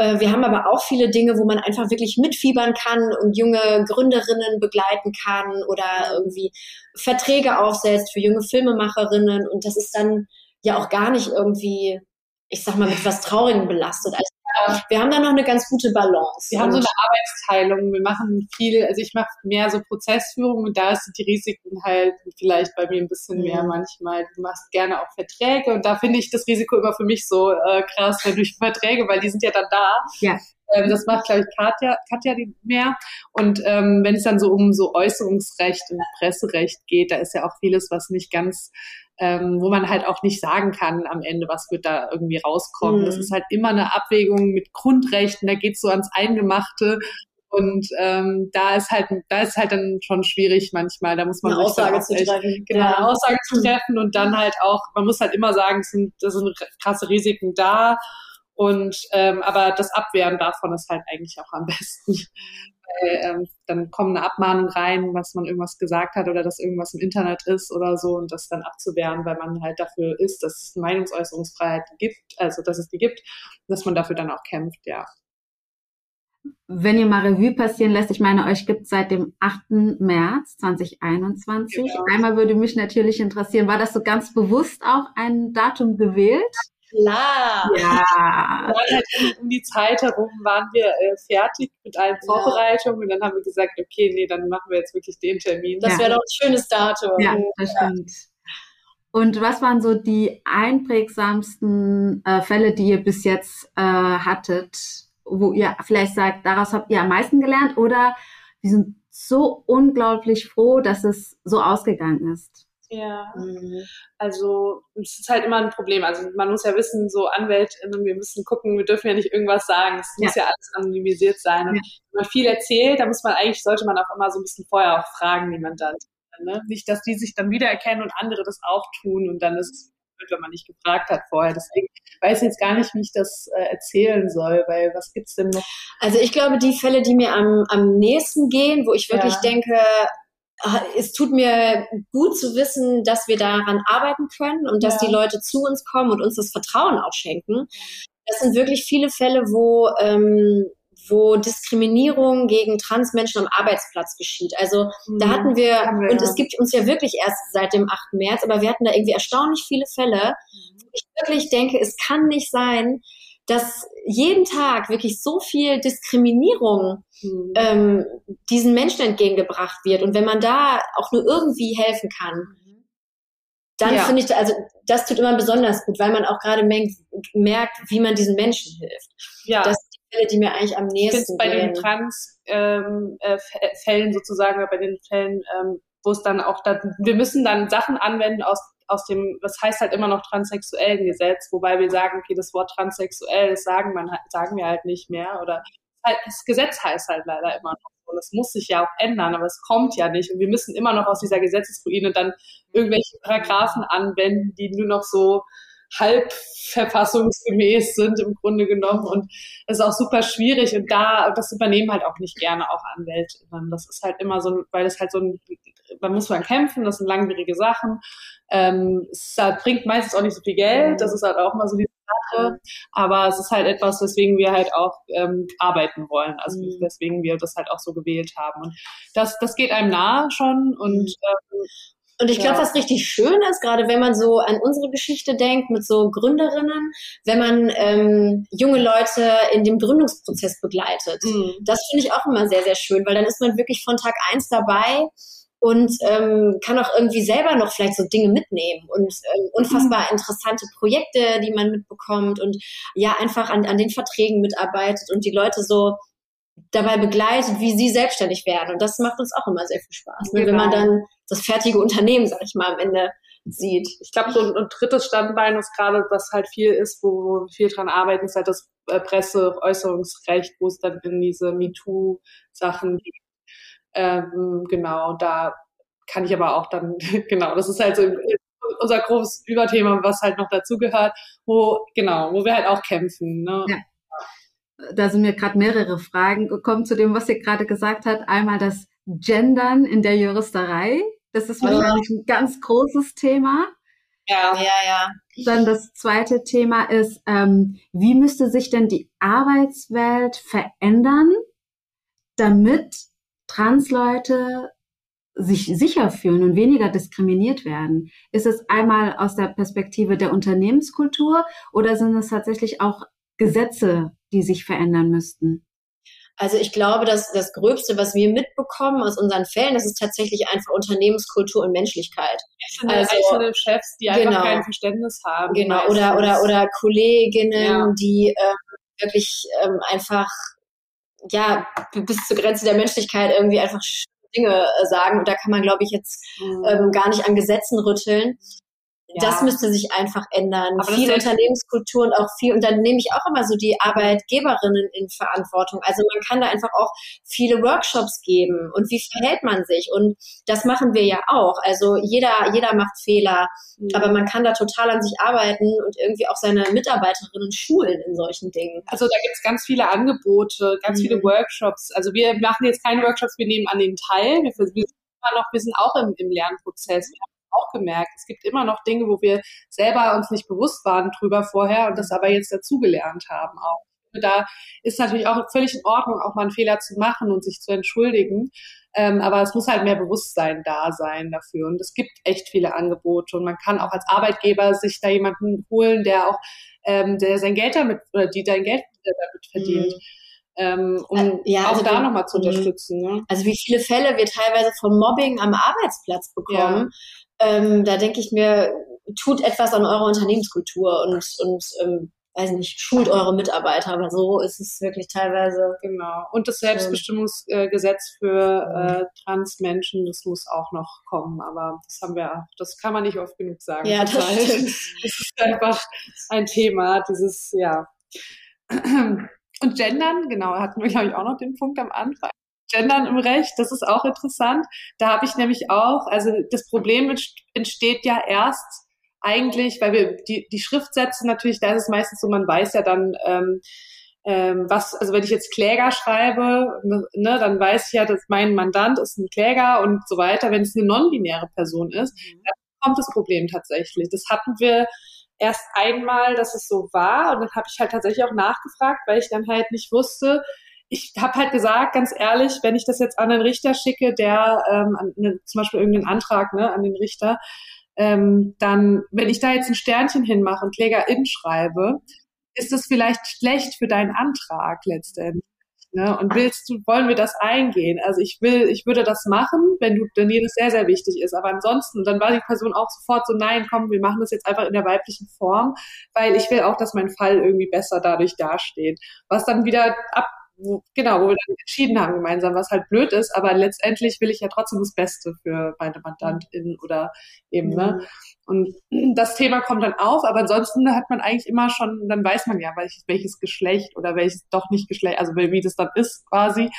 Äh, wir haben aber auch viele Dinge, wo man einfach wirklich mitfiebern kann und junge Gründerinnen begleiten kann oder irgendwie Verträge aufsetzt für junge Filmemacherinnen. Und das ist dann ja auch gar nicht irgendwie, ich sag mal, mit was Traurigem belastet. Also wir haben da noch eine ganz gute Balance. Wir haben so eine Arbeitsteilung. Wir machen viel, also ich mache mehr so Prozessführung und da sind die Risiken halt vielleicht bei mir ein bisschen mhm. mehr manchmal. Du machst gerne auch Verträge und da finde ich das Risiko immer für mich so äh, krass, wenn durch Verträge, weil die sind ja dann da. Ja. Ähm, das macht, glaube ich, Katja, Katja mehr. Und ähm, wenn es dann so um so Äußerungsrecht und Presserecht geht, da ist ja auch vieles, was nicht ganz ähm, wo man halt auch nicht sagen kann am Ende, was wird da irgendwie rauskommen. Mhm. Das ist halt immer eine Abwägung mit Grundrechten, da geht's so ans Eingemachte. Und ähm, da ist halt, da ist halt dann schon schwierig manchmal. Da muss man eine Aussage zu echt, treffen. Genau, ja. eine Aussage zu treffen und dann halt auch, man muss halt immer sagen, es sind, da sind krasse Risiken da. Und ähm, aber das Abwehren davon ist halt eigentlich auch am besten weil ähm, dann kommt eine Abmahnung rein, was man irgendwas gesagt hat oder dass irgendwas im Internet ist oder so und das dann abzuwehren, weil man halt dafür ist, dass es Meinungsäußerungsfreiheit gibt, also dass es die gibt, dass man dafür dann auch kämpft, ja. Wenn ihr mal Revue passieren lässt, ich meine, euch gibt es seit dem 8. März 2021. Genau. Einmal würde mich natürlich interessieren, war das so ganz bewusst auch ein Datum gewählt? Klar. Ja. Halt um, die Zeit herum waren wir äh, fertig mit allen Vorbereitungen ja. und dann haben wir gesagt, okay, nee, dann machen wir jetzt wirklich den Termin. Das ja. wäre doch ein schönes Datum. Ja, das stimmt. Und was waren so die einprägsamsten äh, Fälle, die ihr bis jetzt äh, hattet, wo ihr vielleicht sagt, daraus habt ihr am meisten gelernt oder wir sind so unglaublich froh, dass es so ausgegangen ist? Ja. Mhm. Also es ist halt immer ein Problem. Also man muss ja wissen, so Anwältinnen, wir müssen gucken, wir dürfen ja nicht irgendwas sagen. Es ja. muss ja alles anonymisiert sein. Und ja. wenn man viel erzählt, da muss man eigentlich, sollte man auch immer so ein bisschen vorher auch fragen, wie man dann. Ne? Nicht, dass die sich dann wiedererkennen und andere das auch tun und dann ist es wenn man nicht gefragt hat vorher. Deswegen weiß ich jetzt gar nicht, wie ich das äh, erzählen soll, weil was gibt's denn noch? Also ich glaube, die Fälle, die mir am, am nächsten gehen, wo ich wirklich ja. denke, es tut mir gut zu wissen, dass wir daran arbeiten können und dass ja. die Leute zu uns kommen und uns das Vertrauen auch schenken. Das sind wirklich viele Fälle, wo, ähm, wo Diskriminierung gegen Transmenschen am Arbeitsplatz geschieht. Also mhm. da hatten wir, wir, und es gibt uns ja wirklich erst seit dem 8. März, aber wir hatten da irgendwie erstaunlich viele Fälle, mhm. wo ich wirklich denke, es kann nicht sein, dass jeden Tag wirklich so viel Diskriminierung mhm. ähm, diesen Menschen entgegengebracht wird. Und wenn man da auch nur irgendwie helfen kann, dann ja. finde ich, also das tut immer besonders gut, weil man auch gerade merkt, wie man diesen Menschen hilft. Ja. Das sind die Fälle, die mir eigentlich am nächsten bei gehen. den Trans-Fällen ähm, äh, sozusagen, oder bei den Fällen, ähm, wo es dann auch, da, wir müssen dann Sachen anwenden aus aus dem, das heißt halt immer noch transsexuellen Gesetz, wobei wir sagen, okay, das Wort transsexuell, das sagen, man, sagen wir halt nicht mehr oder halt, das Gesetz heißt halt leider immer noch so. Das muss sich ja auch ändern, aber es kommt ja nicht. Und wir müssen immer noch aus dieser Gesetzesruine dann irgendwelche Paragraphen anwenden, die nur noch so halb verfassungsgemäß sind im Grunde genommen. Und das ist auch super schwierig. Und da, das übernehmen halt auch nicht gerne auch Anwälte. Das ist halt immer so, weil es halt so ein, man muss man kämpfen, das sind langwierige Sachen. Ähm, es halt, bringt meistens auch nicht so viel Geld, das ist halt auch mal so die Sache, aber es ist halt etwas, weswegen wir halt auch ähm, arbeiten wollen, also mhm. weswegen wir das halt auch so gewählt haben. Und das, das geht einem nahe schon und ähm, und ich glaube, ja. was richtig schön ist, gerade wenn man so an unsere Geschichte denkt mit so Gründerinnen, wenn man ähm, junge Leute in dem Gründungsprozess begleitet. Mhm. Das finde ich auch immer sehr, sehr schön, weil dann ist man wirklich von Tag eins dabei und ähm, kann auch irgendwie selber noch vielleicht so Dinge mitnehmen und ähm, unfassbar mhm. interessante Projekte, die man mitbekommt und ja einfach an, an den Verträgen mitarbeitet und die Leute so dabei begleitet, wie sie selbstständig werden. Und das macht uns auch immer sehr viel Spaß, ne? wenn man genau. dann das fertige Unternehmen, sag ich mal, am Ende sieht. Ich glaube, so ein, ein, drittes Standbein, was gerade, was halt viel ist, wo wir viel dran arbeiten, ist halt das äh, Presseäußerungsrecht, wo es dann in diese MeToo-Sachen geht ähm, genau, da kann ich aber auch dann, genau, das ist halt so unser großes Überthema, was halt noch dazugehört, wo, genau, wo wir halt auch kämpfen. Ne? Ja. Da sind mir gerade mehrere Fragen gekommen zu dem, was ihr gerade gesagt habt. Einmal das Gendern in der Juristerei. Das ist wahrscheinlich ein ganz großes Thema. Ja, ja, ja. Dann das zweite Thema ist, ähm, wie müsste sich denn die Arbeitswelt verändern, damit Transleute sich sicher fühlen und weniger diskriminiert werden? Ist es einmal aus der Perspektive der Unternehmenskultur oder sind es tatsächlich auch Gesetze, die sich verändern müssten? Also ich glaube, dass das Gröbste, was wir mitbekommen aus unseren Fällen, das ist tatsächlich einfach Unternehmenskultur und Menschlichkeit. Einzelne, also, einzelne Chefs, die einfach genau, kein Verständnis haben. Genau, oder, oder, oder Kolleginnen, ja. die ähm, wirklich ähm, einfach ja bis zur Grenze der Menschlichkeit irgendwie einfach Dinge äh, sagen. Und da kann man, glaube ich, jetzt mhm. ähm, gar nicht an Gesetzen rütteln. Ja. Das müsste sich einfach ändern. Aber viel Unternehmenskultur und auch viel, und dann nehme ich auch immer so die Arbeitgeberinnen in Verantwortung. Also man kann da einfach auch viele Workshops geben und wie verhält man sich? Und das machen wir ja auch. Also jeder, jeder macht Fehler, mhm. aber man kann da total an sich arbeiten und irgendwie auch seine Mitarbeiterinnen schulen in solchen Dingen. Also da gibt es ganz viele Angebote, ganz mhm. viele Workshops. Also wir machen jetzt keine Workshops, wir nehmen an den teil. Wir, wir sind immer noch, wir sind auch im, im Lernprozess. Wir auch gemerkt, es gibt immer noch Dinge, wo wir selber uns nicht bewusst waren drüber vorher und das aber jetzt dazugelernt haben auch. Da ist natürlich auch völlig in Ordnung, auch mal einen Fehler zu machen und sich zu entschuldigen. Ähm, aber es muss halt mehr Bewusstsein da sein dafür. Und es gibt echt viele Angebote. Und man kann auch als Arbeitgeber sich da jemanden holen, der auch, ähm, der sein Geld damit, oder die dein Geld damit verdient. Mhm. Ähm, um äh, ja, auch also da nochmal zu mhm. unterstützen. Ne? Also wie viele Fälle wir teilweise von Mobbing am Arbeitsplatz bekommen, ähm, da denke ich mir, tut etwas an eurer Unternehmenskultur und, und ähm, weiß nicht, schult eure Mitarbeiter, aber so ist es wirklich teilweise. Genau. Und das Selbstbestimmungsgesetz für äh, Transmenschen, das muss auch noch kommen, aber das haben wir, das kann man nicht oft genug sagen. Ja, das, das ist einfach ein Thema, dieses, ja. Und Gendern, genau, hatten wir, glaube ich, auch noch den Punkt am Anfang. Gendern im Recht, das ist auch interessant. Da habe ich nämlich auch, also das Problem entsteht ja erst eigentlich, weil wir die, die Schriftsätze natürlich, da ist es meistens so, man weiß ja dann, ähm, ähm, was, also wenn ich jetzt Kläger schreibe, ne, dann weiß ich ja, dass mein Mandant ist ein Kläger und so weiter. Wenn es eine non-binäre Person ist, mhm. dann kommt das Problem tatsächlich. Das hatten wir erst einmal, dass es so war und dann habe ich halt tatsächlich auch nachgefragt, weil ich dann halt nicht wusste, ich habe halt gesagt, ganz ehrlich, wenn ich das jetzt an den Richter schicke, der ähm, an, ne, zum Beispiel irgendeinen Antrag ne, an den Richter, ähm, dann, wenn ich da jetzt ein Sternchen hinmache und Klägerin schreibe, ist das vielleicht schlecht für deinen Antrag letztendlich. Ne? Und willst du, wollen wir das eingehen? Also ich will, ich würde das machen, wenn du, dir das sehr, sehr wichtig ist. Aber ansonsten, dann war die Person auch sofort so, nein, komm, wir machen das jetzt einfach in der weiblichen Form, weil ich will auch, dass mein Fall irgendwie besser dadurch dasteht. Was dann wieder ab genau, wo wir dann entschieden haben gemeinsam, was halt blöd ist, aber letztendlich will ich ja trotzdem das Beste für meine Mandantin oder eben, ne? mhm. ne? Und das Thema kommt dann auf, aber ansonsten hat man eigentlich immer schon, dann weiß man ja, welches, welches Geschlecht oder welches doch nicht Geschlecht, also wie das dann ist quasi.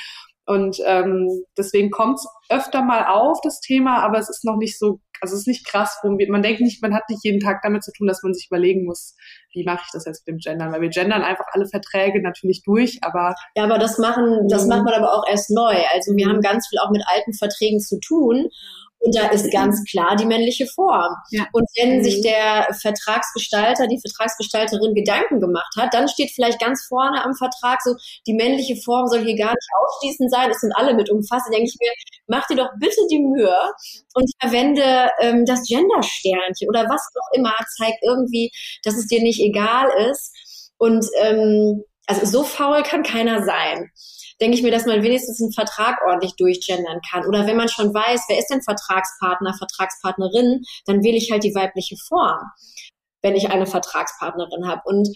Und ähm, deswegen kommt es öfter mal auf, das Thema, aber es ist noch nicht so, also es ist nicht krass, man denkt nicht, man hat nicht jeden Tag damit zu tun, dass man sich überlegen muss, wie mache ich das jetzt mit dem Gendern? Weil wir gendern einfach alle Verträge natürlich durch, aber. Ja, aber das machen, das macht man aber auch erst neu. Also wir haben ganz viel auch mit alten Verträgen zu tun. Und da ist ganz klar die männliche Form. Ja. Und wenn mhm. sich der Vertragsgestalter, die Vertragsgestalterin Gedanken gemacht hat, dann steht vielleicht ganz vorne am Vertrag so, die männliche Form soll hier gar nicht ausschließend sein, es sind alle mit umfasst. Da denke ich mir, mach dir doch bitte die Mühe und verwende ähm, das Gendersternchen oder was auch immer, zeigt irgendwie, dass es dir nicht egal ist. Und ähm, also so faul kann keiner sein denke ich mir, dass man wenigstens einen Vertrag ordentlich durchgendern kann. Oder wenn man schon weiß, wer ist denn Vertragspartner, Vertragspartnerin, dann wähle ich halt die weibliche Form, wenn ich eine Vertragspartnerin habe. Und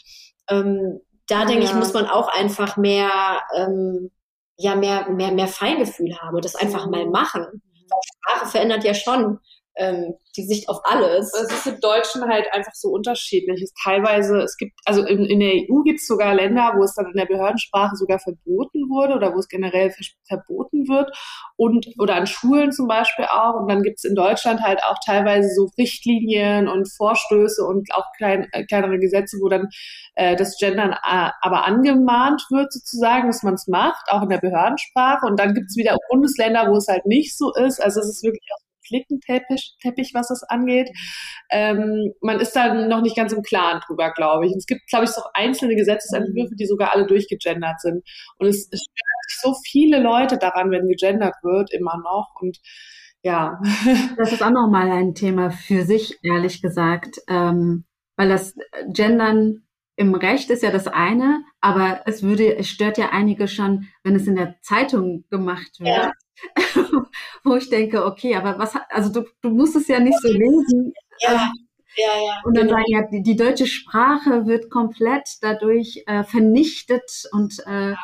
ähm, da denke ja. ich, muss man auch einfach mehr, ähm, ja, mehr, mehr, mehr Feingefühl haben und das einfach mal machen. Weil Sprache verändert ja schon ähm, die Sicht auf alles. Es ist im Deutschen halt einfach so unterschiedlich. Es teilweise, es gibt, also in, in der EU gibt es sogar Länder, wo es dann in der Behördensprache sogar verboten wurde oder wo es generell verboten wird und oder an Schulen zum Beispiel auch. Und dann gibt es in Deutschland halt auch teilweise so Richtlinien und Vorstöße und auch klein, äh, kleinere Gesetze, wo dann äh, das Gendern äh, aber angemahnt wird sozusagen, dass man es macht, auch in der Behördensprache. Und dann gibt es wieder Bundesländer, wo es halt nicht so ist. Also es ist wirklich auch Flickenteppich, Teppich, was das angeht. Ähm, man ist da noch nicht ganz im Klaren drüber, glaube ich. Und es gibt, glaube ich, auch einzelne Gesetzesentwürfe, die sogar alle durchgegendert sind. Und es, es stört so viele Leute daran, wenn gegendert wird, immer noch. Und ja. Das ist auch nochmal ein Thema für sich, ehrlich gesagt. Ähm, weil das Gendern im Recht ist ja das eine, aber es würde, es stört ja einige schon, wenn es in der Zeitung gemacht wird. Ja. wo ich denke, okay, aber was, also du, du musst es ja nicht so lesen. Ja. Ja, ja, und dann genau. sagen ja, die, die, deutsche Sprache wird komplett dadurch äh, vernichtet und äh,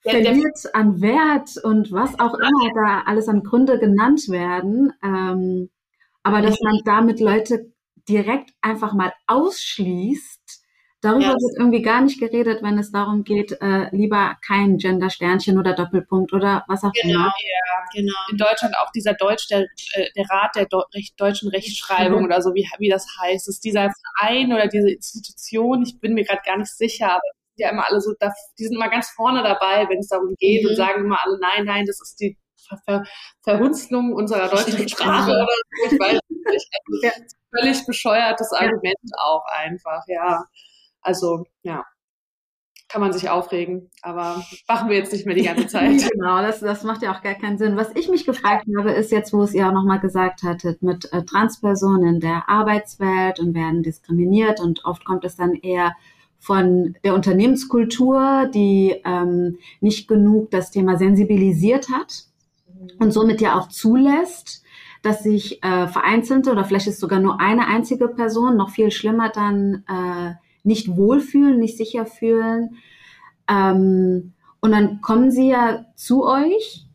verliert an Wert und was auch immer da alles an Gründe genannt werden. Ähm, aber dass man damit Leute direkt einfach mal ausschließt, Darüber ja. wird irgendwie gar nicht geredet, wenn es darum geht, äh, lieber kein Gender-Sternchen oder Doppelpunkt oder was auch genau, immer. Ja, genau. In Deutschland auch dieser Deutsch, der, äh, der Rat der Do Recht, deutschen Rechtschreibung mhm. oder so, wie, wie das heißt, ist dieser Verein oder diese Institution, ich bin mir gerade gar nicht sicher, aber die ja immer alle so, die sind immer ganz vorne dabei, wenn es darum geht mhm. und sagen immer alle, nein, nein, das ist die Ver Ver Verhunzlung unserer deutschen Sprache oder so. Ich weiß nicht. ja. Völlig bescheuertes Argument auch einfach, ja. Also ja, kann man sich aufregen, aber machen wir jetzt nicht mehr die ganze Zeit. genau, das, das macht ja auch gar keinen Sinn. Was ich mich gefragt habe, ist jetzt, wo es ihr auch nochmal gesagt hattet, mit äh, Transpersonen in der Arbeitswelt und werden diskriminiert und oft kommt es dann eher von der Unternehmenskultur, die ähm, nicht genug das Thema sensibilisiert hat und somit ja auch zulässt, dass sich äh, vereinzelte oder vielleicht ist sogar nur eine einzige Person, noch viel schlimmer dann äh, nicht wohlfühlen, nicht sicher fühlen. Ähm, und dann kommen sie ja zu euch,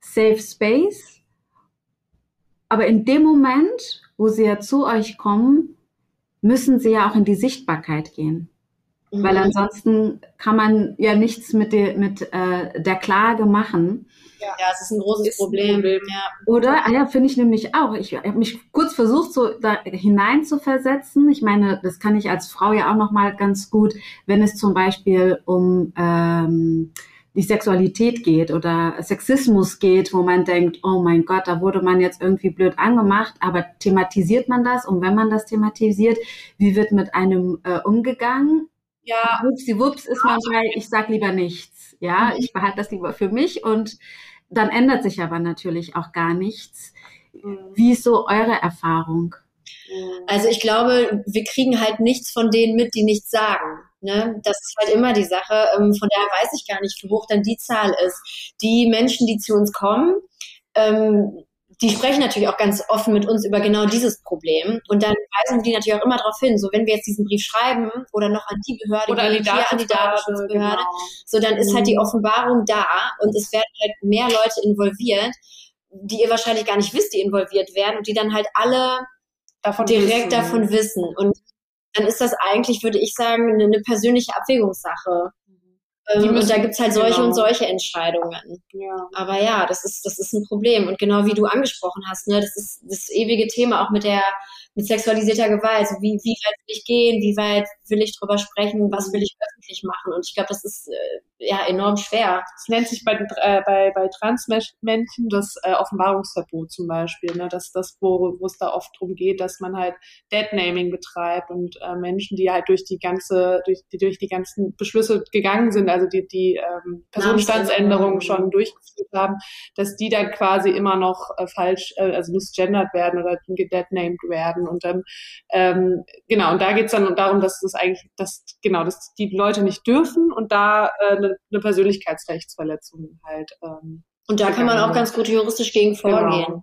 Safe Space. Aber in dem Moment, wo sie ja zu euch kommen, müssen sie ja auch in die Sichtbarkeit gehen. Mhm. Weil ansonsten kann man ja nichts mit, der, mit äh, der Klage machen. Ja, ja, es ist ein großes ist Problem. Ein Problem. Ja. Oder? Ah ja, finde ich nämlich auch. Ich habe mich kurz versucht, so da hinein zu versetzen. Ich meine, das kann ich als Frau ja auch nochmal ganz gut, wenn es zum Beispiel um ähm, die Sexualität geht oder Sexismus geht, wo man denkt, oh mein Gott, da wurde man jetzt irgendwie blöd angemacht, aber thematisiert man das? Und wenn man das thematisiert, wie wird mit einem äh, umgegangen? Ja. Wupsi, wups ist man bei, ich sag lieber nichts. Ja, mhm. ich behalte das lieber für mich und dann ändert sich aber natürlich auch gar nichts. Mhm. Wie ist so eure Erfahrung? Also ich glaube, wir kriegen halt nichts von denen mit, die nichts sagen. Ne? Das ist halt immer die Sache. Ähm, von daher weiß ich gar nicht, wie hoch dann die Zahl ist. Die Menschen, die zu uns kommen, ähm, die sprechen natürlich auch ganz offen mit uns über genau dieses Problem. Und dann weisen die natürlich auch immer darauf hin, so wenn wir jetzt diesen Brief schreiben oder noch an die Behörde oder an die, hier, an die Datenschutzbehörde, genau. so dann ist halt die mhm. Offenbarung da und es werden halt mehr Leute involviert, die ihr wahrscheinlich gar nicht wisst, die involviert werden und die dann halt alle davon direkt wissen. davon wissen. Und dann ist das eigentlich, würde ich sagen, eine, eine persönliche Abwägungssache. Ähm, und da gibt's halt solche genau. und solche Entscheidungen. Ja. Aber ja, das ist, das ist ein Problem. Und genau wie du angesprochen hast, ne, das ist das ewige Thema auch mit der mit sexualisierter Gewalt. Also wie, wie weit will ich gehen? Wie weit will ich drüber sprechen? Was will ich öffentlich machen? Und ich glaube, das ist äh, ja enorm schwer. Es nennt sich bei, äh, bei, bei Transmenschen das äh, Offenbarungsverbot zum Beispiel. Ne? Das das, wo, wo es da oft drum geht, dass man halt Deadnaming betreibt und äh, Menschen, die halt durch die ganze, durch die, durch die ganzen Beschlüsse gegangen sind, also die, die ähm, Personenstandsänderungen schon durchgeführt haben, dass die dann quasi immer noch äh, falsch, äh, also misgendert werden oder gedeadnamed werden werden. Und dann, ähm, genau, und da geht es dann darum, dass das eigentlich, dass, genau, dass die Leute nicht dürfen und da äh, eine, eine Persönlichkeitsrechtsverletzung halt. Ähm, und da kann man auch ganz gut juristisch gegen genau. vorgehen.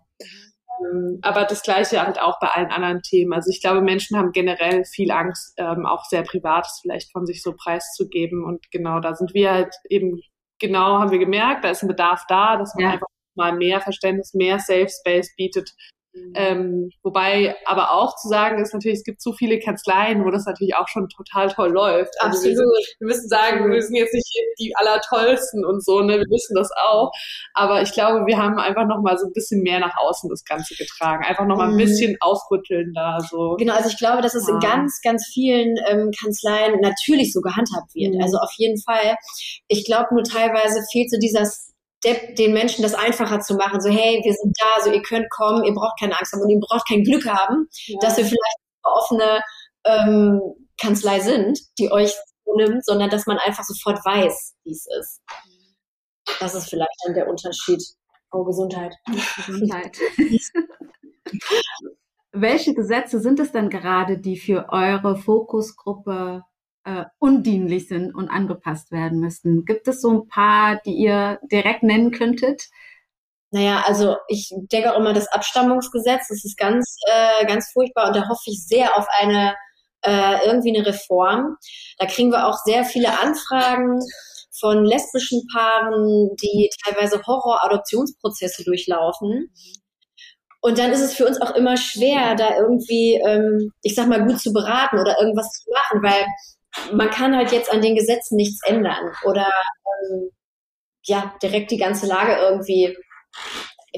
Genau. aber das Gleiche halt auch bei allen anderen Themen. Also ich glaube, Menschen haben generell viel Angst, ähm, auch sehr Privates vielleicht von sich so preiszugeben. Und genau da sind wir halt eben, genau haben wir gemerkt, da ist ein Bedarf da, dass man ja. einfach mal mehr Verständnis, mehr Safe Space bietet Mhm. Ähm, wobei aber auch zu sagen ist natürlich, es gibt so viele Kanzleien, wo das natürlich auch schon total toll läuft. Also Absolut. Wir, sind, wir müssen sagen, wir sind jetzt nicht die allertollsten und so, ne? Wir wissen das auch. Aber ich glaube, wir haben einfach noch mal so ein bisschen mehr nach außen das Ganze getragen. Einfach noch mal ein mhm. bisschen aufrütteln da so. Genau, also ich glaube, dass es ja. in ganz, ganz vielen ähm, Kanzleien natürlich so gehandhabt wird. Mhm. Also auf jeden Fall. Ich glaube nur teilweise fehlt so dieser den Menschen das einfacher zu machen. So, hey, wir sind da, so ihr könnt kommen, ihr braucht keine Angst haben und ihr braucht kein Glück haben, ja. dass wir vielleicht eine offene ähm, Kanzlei sind, die euch nimmt, sondern dass man einfach sofort weiß, wie es ist. Das ist vielleicht dann der Unterschied. Oh, Gesundheit. Gesundheit. Welche Gesetze sind es denn gerade, die für eure Fokusgruppe äh, undienlich sind und angepasst werden müssten. Gibt es so ein paar, die ihr direkt nennen könntet? Naja, also ich denke auch immer das Abstammungsgesetz, das ist ganz, äh, ganz furchtbar und da hoffe ich sehr auf eine äh, irgendwie eine Reform. Da kriegen wir auch sehr viele Anfragen von lesbischen Paaren, die teilweise Horror-Adoptionsprozesse durchlaufen. Und dann ist es für uns auch immer schwer, da irgendwie, ähm, ich sag mal, gut zu beraten oder irgendwas zu machen, weil man kann halt jetzt an den Gesetzen nichts ändern oder ähm, ja, direkt die ganze Lage irgendwie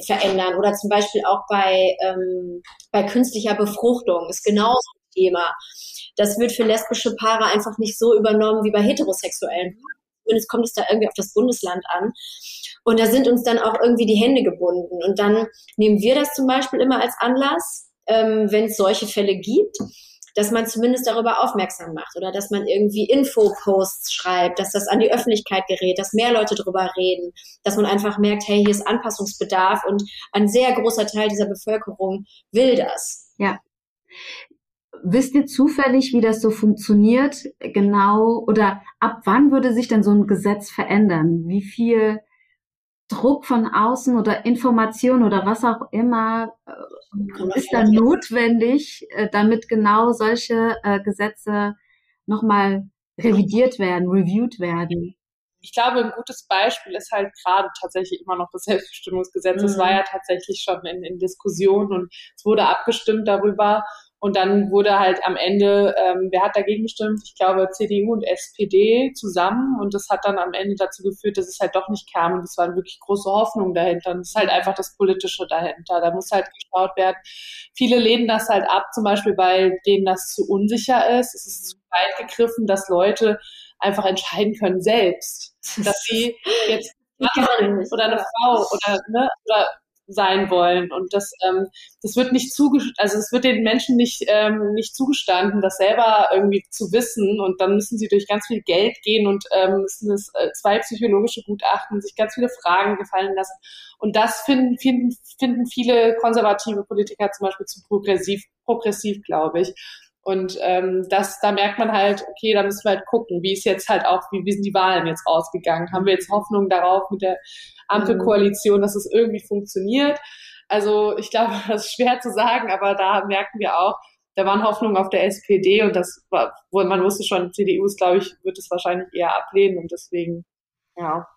verändern. Oder zum Beispiel auch bei, ähm, bei künstlicher Befruchtung ist genauso ein Thema. Das wird für lesbische Paare einfach nicht so übernommen wie bei heterosexuellen Paaren. Zumindest kommt es da irgendwie auf das Bundesland an. Und da sind uns dann auch irgendwie die Hände gebunden. Und dann nehmen wir das zum Beispiel immer als Anlass, ähm, wenn es solche Fälle gibt dass man zumindest darüber aufmerksam macht oder dass man irgendwie Infoposts schreibt, dass das an die Öffentlichkeit gerät, dass mehr Leute darüber reden, dass man einfach merkt, hey, hier ist Anpassungsbedarf und ein sehr großer Teil dieser Bevölkerung will das. Ja. Wisst ihr zufällig, wie das so funktioniert? Genau oder ab wann würde sich denn so ein Gesetz verändern? Wie viel Druck von außen oder Information oder was auch immer äh, ist dann notwendig, äh, damit genau solche äh, Gesetze nochmal revidiert werden, reviewed werden? Ich glaube, ein gutes Beispiel ist halt gerade tatsächlich immer noch das Selbstbestimmungsgesetz. Es mhm. war ja tatsächlich schon in, in Diskussion und es wurde abgestimmt darüber. Und dann wurde halt am Ende, ähm, wer hat dagegen gestimmt? Ich glaube CDU und SPD zusammen. Und das hat dann am Ende dazu geführt, dass es halt doch nicht kam. Und es waren wirklich große Hoffnungen dahinter. Und es ist halt einfach das Politische dahinter. Da muss halt geschaut werden. Viele lehnen das halt ab, zum Beispiel, weil denen das zu unsicher ist. Es ist zu weit gegriffen, dass Leute einfach entscheiden können selbst, dass sie jetzt oder eine Frau oder, ne, oder sein wollen. Und das, ähm, das wird nicht zugestanden, also es wird den Menschen nicht, ähm, nicht zugestanden, das selber irgendwie zu wissen. Und dann müssen sie durch ganz viel Geld gehen und ähm, müssen es äh, zwei psychologische Gutachten, sich ganz viele Fragen gefallen lassen. Und das finden, finden, finden viele konservative Politiker zum Beispiel zu progressiv, progressiv, glaube ich. Und ähm, das, da merkt man halt, okay, da müssen wir halt gucken, wie ist jetzt halt auch, wie, wie sind die Wahlen jetzt ausgegangen? Haben wir jetzt Hoffnung darauf mit der Ampelkoalition, dass es irgendwie funktioniert? Also ich glaube, das ist schwer zu sagen, aber da merken wir auch, da waren Hoffnungen auf der SPD und das war, wo man wusste schon, CDU ist, glaube ich, wird es wahrscheinlich eher ablehnen und deswegen, ja.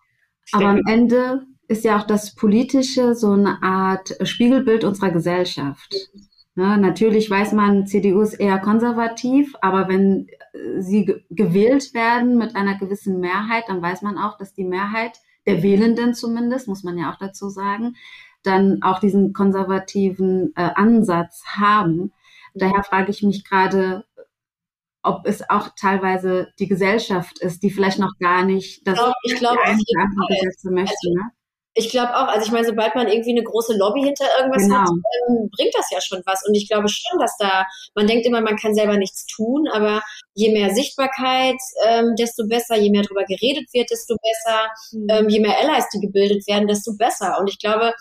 Aber denke, am Ende ist ja auch das Politische so eine Art Spiegelbild unserer Gesellschaft. Mhm. Ne, natürlich weiß man, CDU ist eher konservativ, aber wenn äh, sie gewählt werden mit einer gewissen Mehrheit, dann weiß man auch, dass die Mehrheit der Wählenden zumindest, muss man ja auch dazu sagen, dann auch diesen konservativen äh, Ansatz haben. Daher frage ich mich gerade, ob es auch teilweise die Gesellschaft ist, die vielleicht noch gar nicht das ich glaube, ich glaube Gesetze möchte. Also, ne? Ich glaube auch, also ich meine, sobald man irgendwie eine große Lobby hinter irgendwas genau. hat, ähm, bringt das ja schon was. Und ich glaube schon, dass da, man denkt immer, man kann selber nichts tun, aber je mehr Sichtbarkeit, ähm, desto besser, je mehr darüber geredet wird, desto besser, mhm. ähm, je mehr Allies, die gebildet werden, desto besser. Und ich glaube,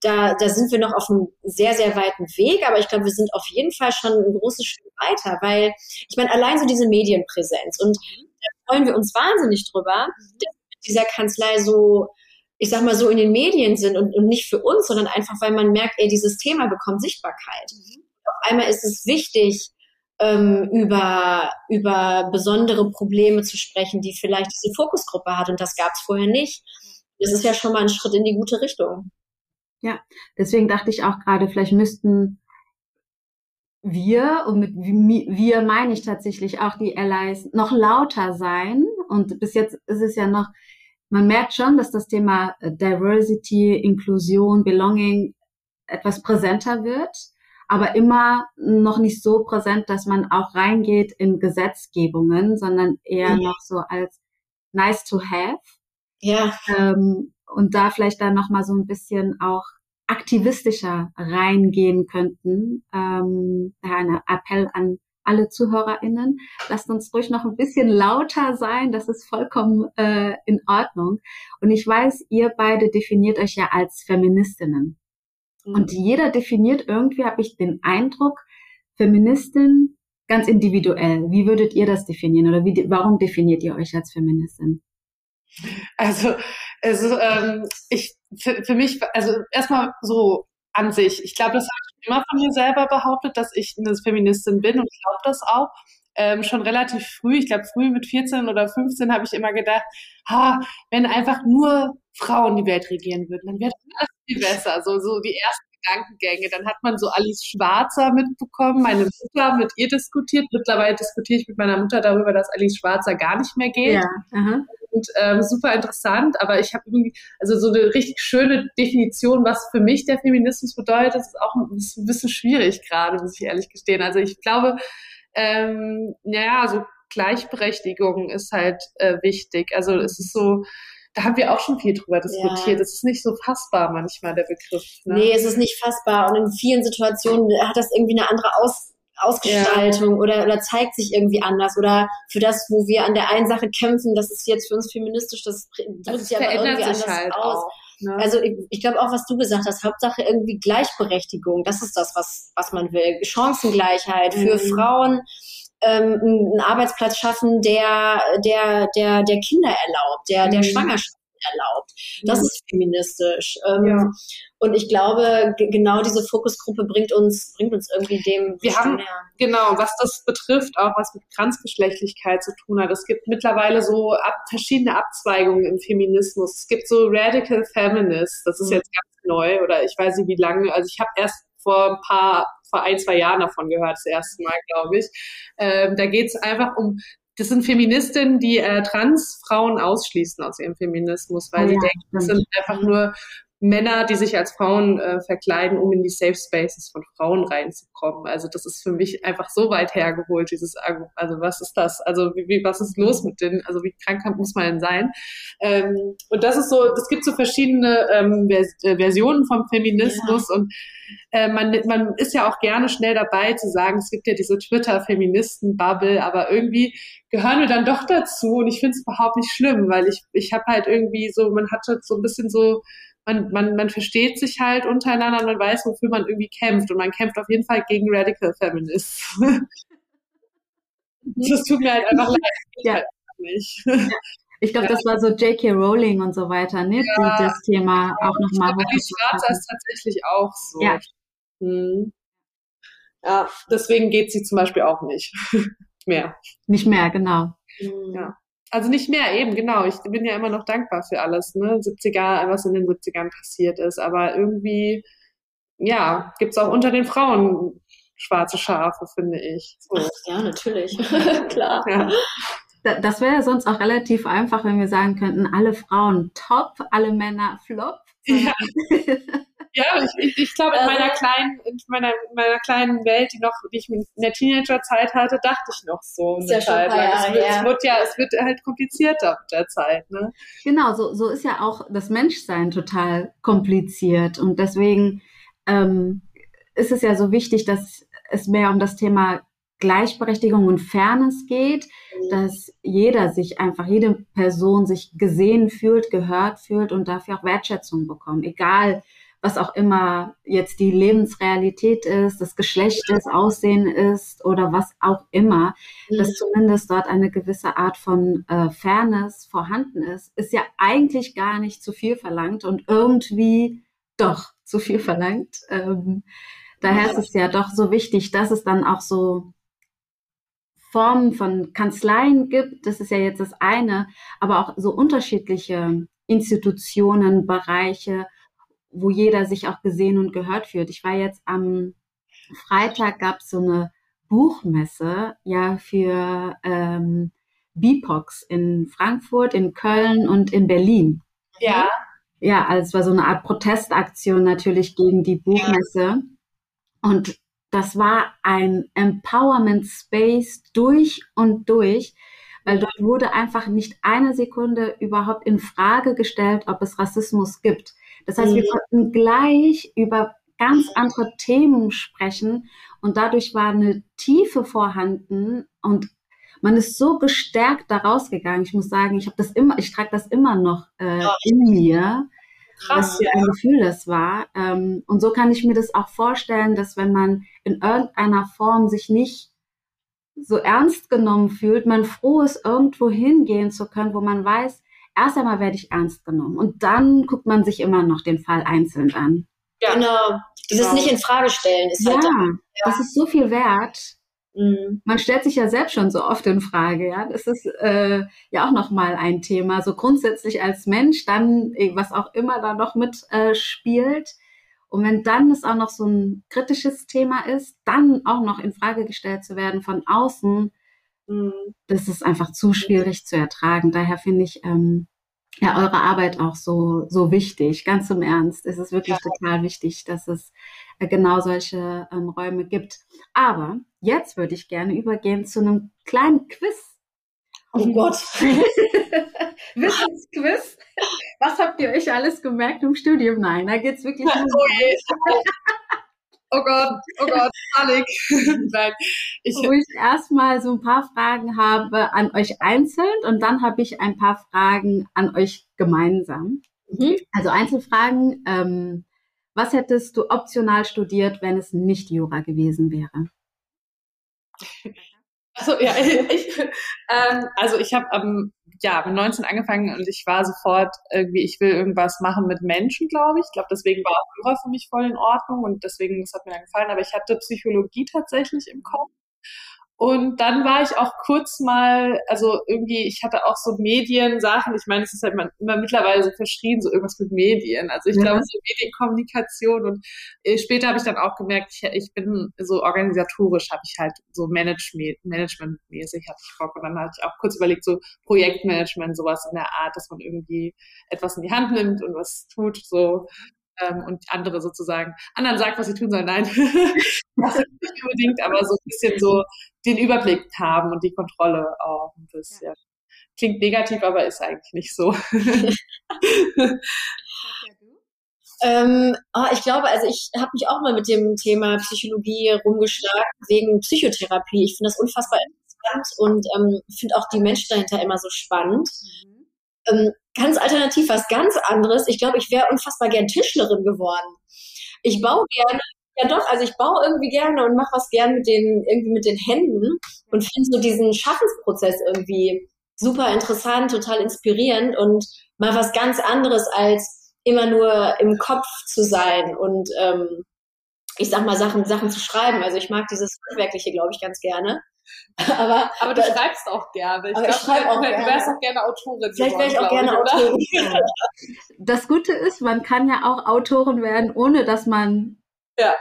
da, da sind wir noch auf einem sehr, sehr weiten Weg, aber ich glaube, wir sind auf jeden Fall schon ein großes Stück weiter, weil ich meine, allein so diese Medienpräsenz und da freuen wir uns wahnsinnig drüber, mhm. dass dieser Kanzlei so ich sag mal so in den Medien sind und, und nicht für uns, sondern einfach, weil man merkt, ey, dieses Thema bekommt Sichtbarkeit. Mhm. Auf einmal ist es wichtig, ähm, über, über besondere Probleme zu sprechen, die vielleicht diese Fokusgruppe hat und das gab es vorher nicht. Das ist ja schon mal ein Schritt in die gute Richtung. Ja, deswegen dachte ich auch gerade, vielleicht müssten wir, und mit wir meine ich tatsächlich auch die Allies, noch lauter sein. Und bis jetzt ist es ja noch, man merkt schon, dass das Thema Diversity, Inklusion, Belonging etwas präsenter wird, aber immer noch nicht so präsent, dass man auch reingeht in Gesetzgebungen, sondern eher ja. noch so als nice to have. Ja. Ähm, und da vielleicht dann noch mal so ein bisschen auch aktivistischer reingehen könnten. Ähm, ein Appell an alle ZuhörerInnen. Lasst uns ruhig noch ein bisschen lauter sein. Das ist vollkommen äh, in Ordnung. Und ich weiß, ihr beide definiert euch ja als Feministinnen. Mhm. Und jeder definiert irgendwie, habe ich den Eindruck, Feministin ganz individuell. Wie würdet ihr das definieren oder wie, warum definiert ihr euch als Feministin? Also, also ähm, ich für, für mich, also erstmal so an sich. Ich glaube, das habe ich immer von mir selber behauptet, dass ich eine Feministin bin und ich glaube das auch. Ähm, schon relativ früh, ich glaube früh mit 14 oder 15 habe ich immer gedacht, ha, wenn einfach nur Frauen die Welt regieren würden, dann wäre das viel besser. So, so die ersten Gedankengänge. Dann hat man so Alice Schwarzer mitbekommen, meine Mutter mit ihr diskutiert. Mittlerweile diskutiere ich mit meiner Mutter darüber, dass Alice Schwarzer gar nicht mehr geht. Ja. Und ähm, super interessant, aber ich habe irgendwie, also so eine richtig schöne Definition, was für mich der Feminismus bedeutet, ist auch ein, ist ein bisschen schwierig gerade, muss ich ehrlich gestehen. Also ich glaube, ähm, naja, so Gleichberechtigung ist halt äh, wichtig. Also es ist so, da haben wir auch schon viel drüber diskutiert. Ja. Das ist nicht so fassbar manchmal, der Begriff. Ne? Nee, es ist nicht fassbar. Und in vielen Situationen hat das irgendwie eine andere Aus Ausgestaltung ja. oder, oder zeigt sich irgendwie anders. Oder für das, wo wir an der einen Sache kämpfen, das ist jetzt für uns feministisch, das drückt sich aber irgendwie anders halt aus. Auch, ne? Also ich, ich glaube auch, was du gesagt hast, Hauptsache irgendwie Gleichberechtigung. Das ist das, was, was man will. Chancengleichheit mhm. für Frauen ähm, einen Arbeitsplatz schaffen, der, der, der, der Kinder erlaubt, der, der mhm. Schwangerschaft erlaubt. Das ja. ist feministisch. Ähm, ja. Und ich glaube, genau diese Fokusgruppe bringt uns, bringt uns irgendwie dem. Wir haben, näher. genau, was das betrifft, auch was mit Transgeschlechtlichkeit zu tun hat. Es gibt mittlerweile so ab, verschiedene Abzweigungen im Feminismus. Es gibt so Radical Feminists, das ist mhm. jetzt ganz neu, oder ich weiß nicht wie lange. Also ich habe erst vor ein paar vor ein, zwei Jahren davon gehört, das erste Mal, glaube ich. Ähm, da geht es einfach um das sind Feministinnen, die äh, Transfrauen ausschließen aus ihrem Feminismus, weil oh, sie ja, denken, das sind einfach nur Männer, die sich als Frauen äh, verkleiden, um in die Safe Spaces von Frauen reinzukommen. Also das ist für mich einfach so weit hergeholt, dieses also was ist das? Also wie, wie was ist los mit denen? Also wie krank muss man denn sein? Ähm, und das ist so, es gibt so verschiedene ähm, Vers äh, Versionen vom Feminismus ja. und äh, man, man ist ja auch gerne schnell dabei zu sagen, es gibt ja diese Twitter-Feministen-Bubble, aber irgendwie gehören wir dann doch dazu und ich finde es überhaupt nicht schlimm, weil ich, ich habe halt irgendwie so, man hat halt so ein bisschen so man, man, man versteht sich halt untereinander, man weiß, wofür man irgendwie kämpft. Und man kämpft auf jeden Fall gegen Radical Feminists. das tut mir halt einfach leid. Ja. Halt nicht. Ich glaube, ja. das war so J.K. Rowling und so weiter, ne? Ja. Die das Thema auch nochmal. Die Schwarzer ist tatsächlich auch so. Ja. Hm. ja, deswegen geht sie zum Beispiel auch nicht mehr. Nicht mehr, genau. Ja. Also nicht mehr, eben, genau. Ich bin ja immer noch dankbar für alles, ne? 70er, was in den 70ern passiert ist. Aber irgendwie, ja, gibt's auch unter den Frauen schwarze Schafe, finde ich. So. Ach, ja, natürlich. Klar. Ja. Das wäre sonst auch relativ einfach, wenn wir sagen könnten, alle Frauen top, alle Männer flop. Ja. Ja, ich, ich, glaube, in meiner kleinen, in meiner, meiner kleinen Welt, die noch, die ich in der Teenagerzeit hatte, dachte ich noch so eine ja Zeit lang. Es wird, ja. es wird ja, es wird halt komplizierter mit der Zeit, ne? Genau, so, so ist ja auch das Menschsein total kompliziert. Und deswegen ähm, ist es ja so wichtig, dass es mehr um das Thema Gleichberechtigung und Fairness geht, dass jeder sich einfach, jede Person sich gesehen fühlt, gehört fühlt und dafür auch Wertschätzung bekommt, egal was auch immer jetzt die Lebensrealität ist, das Geschlecht ist, Aussehen ist oder was auch immer, mhm. dass zumindest dort eine gewisse Art von äh, Fairness vorhanden ist, ist ja eigentlich gar nicht zu viel verlangt und irgendwie doch zu viel verlangt. Ähm, daher ist es ja doch so wichtig, dass es dann auch so Formen von Kanzleien gibt. Das ist ja jetzt das eine, aber auch so unterschiedliche Institutionen, Bereiche, wo jeder sich auch gesehen und gehört fühlt. Ich war jetzt am Freitag gab es so eine Buchmesse ja für ähm, BIPOX in Frankfurt, in Köln und in Berlin. Ja. Ja, also es war so eine Art Protestaktion natürlich gegen die Buchmesse. Und das war ein Empowerment Space durch und durch, weil dort wurde einfach nicht eine Sekunde überhaupt in Frage gestellt, ob es Rassismus gibt. Das heißt, wir Mhm. konnten gleich über ganz andere Themen sprechen und dadurch war eine Tiefe vorhanden und man ist so gestärkt da rausgegangen. Ich muss sagen, ich habe das immer, ich trage das immer noch äh, Ja. in mir, was Krass. für ein Gefühl das war. Ähm, und so kann ich mir das auch vorstellen, dass wenn man in irgendeiner Form sich nicht so ernst genommen fühlt, man froh ist, irgendwo hingehen zu können, wo man weiß, erst einmal werde ich ernst genommen und dann guckt man sich immer noch den Fall einzeln an. Ja. Genau. Dieses Genau. nicht in Frage stellen ist Ja, halt. das ist so viel wert. Mhm. Man stellt sich ja selbst schon so oft in Frage, ja. Das ist äh, ja auch nochmal ein Thema. So grundsätzlich als Mensch, dann, eh, was auch immer da noch mit äh, spielt. Und wenn dann es auch noch so ein kritisches Thema ist, dann auch noch in Frage gestellt zu werden von außen. Das ist einfach zu schwierig zu ertragen. Daher finde ich ähm, ja eure Arbeit auch so so wichtig. Ganz im Ernst, es ist wirklich total wichtig, dass es äh, genau solche ähm, Räume gibt. Aber jetzt würde ich gerne übergehen zu einem kleinen Quiz. Oh Gott. Wissensquiz. Was habt ihr euch alles gemerkt im Studium? Nein, da geht's wirklich nur Oh. oh Gott, oh Gott, Panik. Nein, ich, wo ich erstmal so ein paar Fragen habe an euch einzeln und dann habe ich ein paar Fragen an euch gemeinsam. Mhm. Also Einzelfragen. Ähm, was hättest du optional studiert, wenn es nicht Jura gewesen wäre? Also ja, ich, ähm, also ich habe am ja mit 19 angefangen und ich war sofort irgendwie, ich will irgendwas machen mit Menschen, glaube ich. Ich glaube, deswegen war auch Jura für mich voll in Ordnung und deswegen das hat mir dann gefallen. Aber ich hatte Psychologie tatsächlich im Kopf. Und dann war ich auch kurz mal, also irgendwie, ich hatte auch so Mediensachen. Ich meine, es ist halt immer, immer mittlerweile so verschrien, so irgendwas mit Medien. Also ich Ja. glaube, so Medienkommunikation und äh, später habe ich dann auch gemerkt, ich, ich bin so organisatorisch, habe ich halt so Management, Managementmäßig hatte ich Bock. Und dann hatte ich auch kurz überlegt, so Projektmanagement, sowas in der Art, dass man irgendwie etwas in die Hand nimmt und was tut, so ähm, und andere sozusagen anderen sagt, was sie tun sollen. Nein, das ist nicht unbedingt, aber so ein bisschen so den Überblick haben und die Kontrolle auch ein bisschen. Klingt negativ, aber ist eigentlich nicht so. Ähm, oh, ich glaube, also ich habe mich auch mal mit dem Thema Psychologie rumgeschlagen, wegen Psychotherapie. Ich finde das unfassbar interessant und ähm, finde auch die Menschen dahinter immer so spannend. Ähm, ganz alternativ was ganz anderes. Ich glaube, ich wäre unfassbar gern Tischlerin geworden. Ich baue gerne, ja doch, also ich baue irgendwie gerne und mache was gern mit den, irgendwie mit den Händen und finde so diesen Schaffensprozess irgendwie super interessant, total inspirierend und mal was ganz anderes als immer nur im Kopf zu sein und ähm, ich sag mal Sachen Sachen zu schreiben. Also ich mag dieses handwerkliche, glaube ich, ganz gerne. Aber Aber du Das- schreibst auch gerne. Ich Aber ich glaube, schreibe auch du, du gerne. wärst auch gerne Autorin. vielleicht wäre ich auch gerne ich, oder? Autorin. Das Gute ist, man kann ja auch Autorin werden, ohne dass man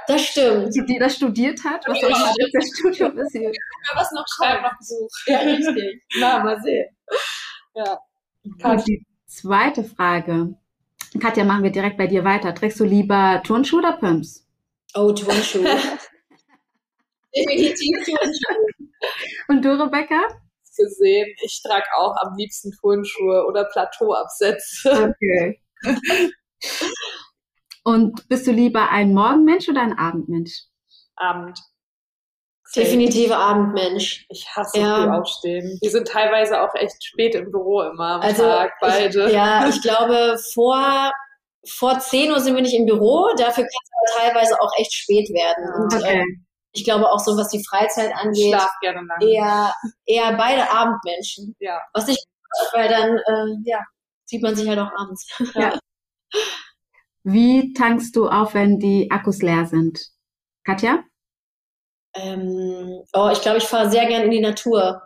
Das stimmt. studi- das studiert hat. Was auch immer das das Studium ist hier. was noch schreiben, noch Besuch. Ja, richtig. Na, mal sehen. Ja. Und die zweite Frage. Katja, machen wir direkt bei dir weiter. Trägst du lieber Turnschuhe oder Pumps? Oh, Turnschuh. Definitiv Turnschuh. Und du, Rebecca? gesehen. Ich trage auch am liebsten Turnschuhe oder Plateauabsätze. Okay. Und bist du lieber ein Morgenmensch oder ein Abendmensch? Abend. Definitiv Abendmensch. Ich hasse Ja. früh aufstehen. Wir sind teilweise auch echt spät im Büro immer am Also, Tag, beide. Ich, ja, ich glaube, vor, vor 10 Uhr sind wir nicht im Büro. Dafür kann es aber teilweise auch echt spät werden. Und Okay. äh, ich glaube auch so, was die Freizeit Ich angeht, schlaf gerne lang. eher, eher beide Abendmenschen. Ja. Was ich, weil dann, äh, ja, sieht man sich halt auch abends. Ja. Wie tankst du auf, wenn die Akkus leer sind? Katja? Ähm, oh, ich glaube, ich fahre sehr gern in die Natur.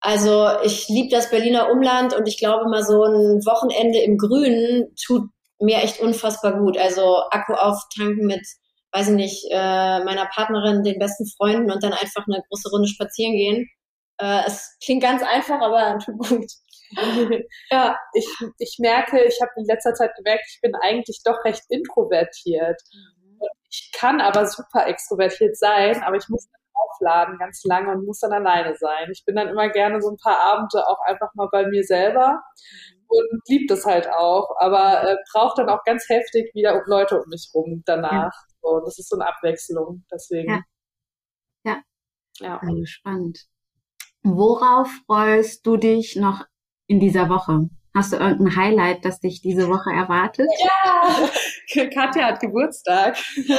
Also ich liebe das Berliner Umland und ich glaube mal so ein Wochenende im Grünen tut mir echt unfassbar gut. Also Akku auftanken mit, weiß ich nicht, äh, meiner Partnerin, den besten Freunden und dann einfach eine große Runde spazieren gehen. Äh, es klingt ganz einfach, aber tut gut. ja, ich, ich merke, ich habe in letzter Zeit gemerkt, ich bin eigentlich doch recht introvertiert. Mhm. ich kann aber super extrovertiert sein, aber ich muss aufladen ganz lange und muss dann alleine sein. Ich bin dann immer gerne so ein paar Abende auch einfach mal bei mir selber und liebt es halt auch, aber äh, braucht dann auch ganz heftig wieder Leute um mich rum danach. So, das ist so eine Abwechslung, deswegen. Ja. Ja. ja. Also spannend. Worauf freust du dich noch in dieser Woche? Hast du irgendein Highlight, das dich diese Woche erwartet? Ja, Katja hat Geburtstag.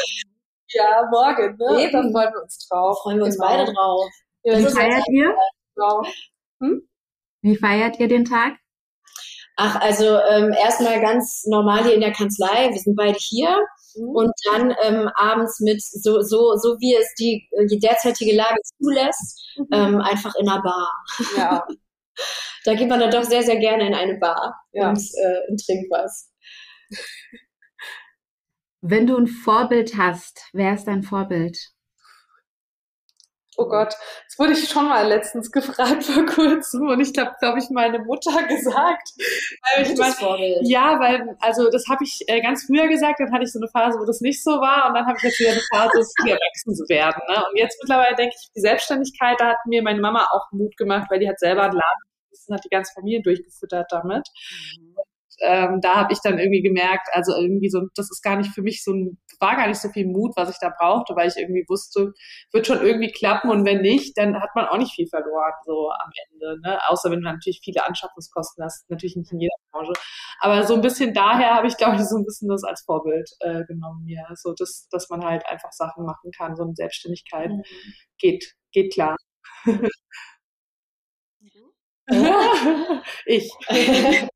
Ja, morgen, ne? Eben. Da freuen wir uns drauf. Freuen wir uns genau. beide drauf. Ja, Wie feiert ihr? Genau. Hm? Wie feiert ihr den Tag? Ach, also ähm, erstmal ganz normal hier in der Kanzlei. Wir sind beide hier. Mhm. Und dann ähm, abends mit, so, so, so wie es die, die derzeitige Lage zulässt, mhm. ähm, einfach in einer Bar. Ja. da geht man dann doch sehr, sehr gerne in eine Bar ja. und, äh, und trinkt was. Wenn du ein Vorbild hast, wer ist dein Vorbild? Oh Gott, das wurde ich schon mal letztens gefragt vor kurzem und ich glaube, glaube ich, meine Mutter gesagt. Weil ich mein, Vorbild. Ja, weil, also das habe ich äh, ganz früher gesagt, dann hatte ich so eine Phase, wo das nicht so war und dann habe ich jetzt wieder eine Phase, es wieder wachsen zu werden. Ne? Und jetzt mittlerweile denke ich, die Selbstständigkeit, da hat mir meine Mama auch Mut gemacht, weil die hat selber einen Laden und hat die ganze Familie durchgefüttert damit. Mhm ähm, da habe ich dann irgendwie gemerkt, also irgendwie so, das ist gar nicht für mich so ein, war gar nicht so viel Mut, was ich da brauchte, weil ich irgendwie wusste, wird schon irgendwie klappen und wenn nicht, dann hat man auch nicht viel verloren, so am Ende, ne? Außer wenn du natürlich viele Anschaffungskosten hast, natürlich nicht in jeder Branche. Aber so ein bisschen daher habe ich, glaube ich, so ein bisschen das als Vorbild äh, genommen, ja. So, dass, dass man halt einfach Sachen machen kann, so eine Selbstständigkeit mhm. geht, geht klar. ich.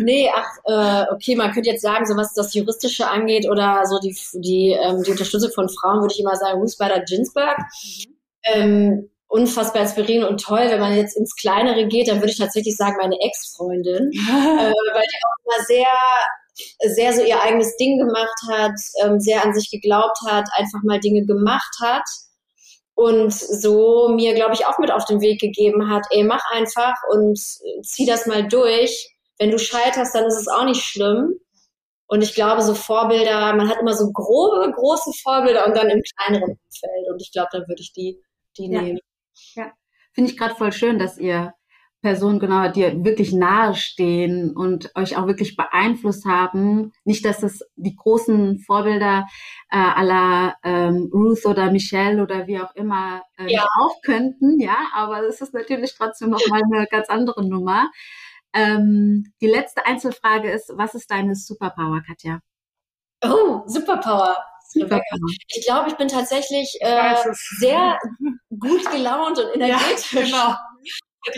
nee, ach, äh, okay, man könnte jetzt sagen, so was das Juristische angeht oder so die, die, ähm, die Unterstützung von Frauen, würde ich immer sagen, Ruth Bader Ginsburg. Mhm. Ähm, unfassbar inspirierend und toll. Wenn man jetzt ins Kleinere geht, dann würde ich tatsächlich sagen, meine Ex-Freundin, äh, weil die auch immer sehr sehr so ihr eigenes Ding gemacht hat, ähm, sehr an sich geglaubt hat, einfach mal Dinge gemacht hat und so mir, glaube ich, auch mit auf den Weg gegeben hat, ey, mach einfach und zieh das mal durch. Wenn du scheiterst, dann ist es auch nicht schlimm. Und ich glaube, so Vorbilder, man hat immer so grobe, große Vorbilder und dann im kleineren Umfeld. Und ich glaube, dann würde ich die, die ja. nehmen. Ja, finde ich gerade voll schön, dass ihr Personen genau dir wirklich nahestehen und euch auch wirklich beeinflusst haben. Nicht, dass es die großen Vorbilder äh, aller ähm, Ruth oder Michelle oder wie auch immer äh, ja. auch könnten, ja, aber es ist natürlich trotzdem nochmal eine ganz andere Nummer. Ähm, die letzte Einzelfrage ist, was ist deine Superpower, Katja? Oh, Superpower. Superpower. Ich glaube, ich bin tatsächlich äh, sehr gut gelaunt und energetisch. Ja, genau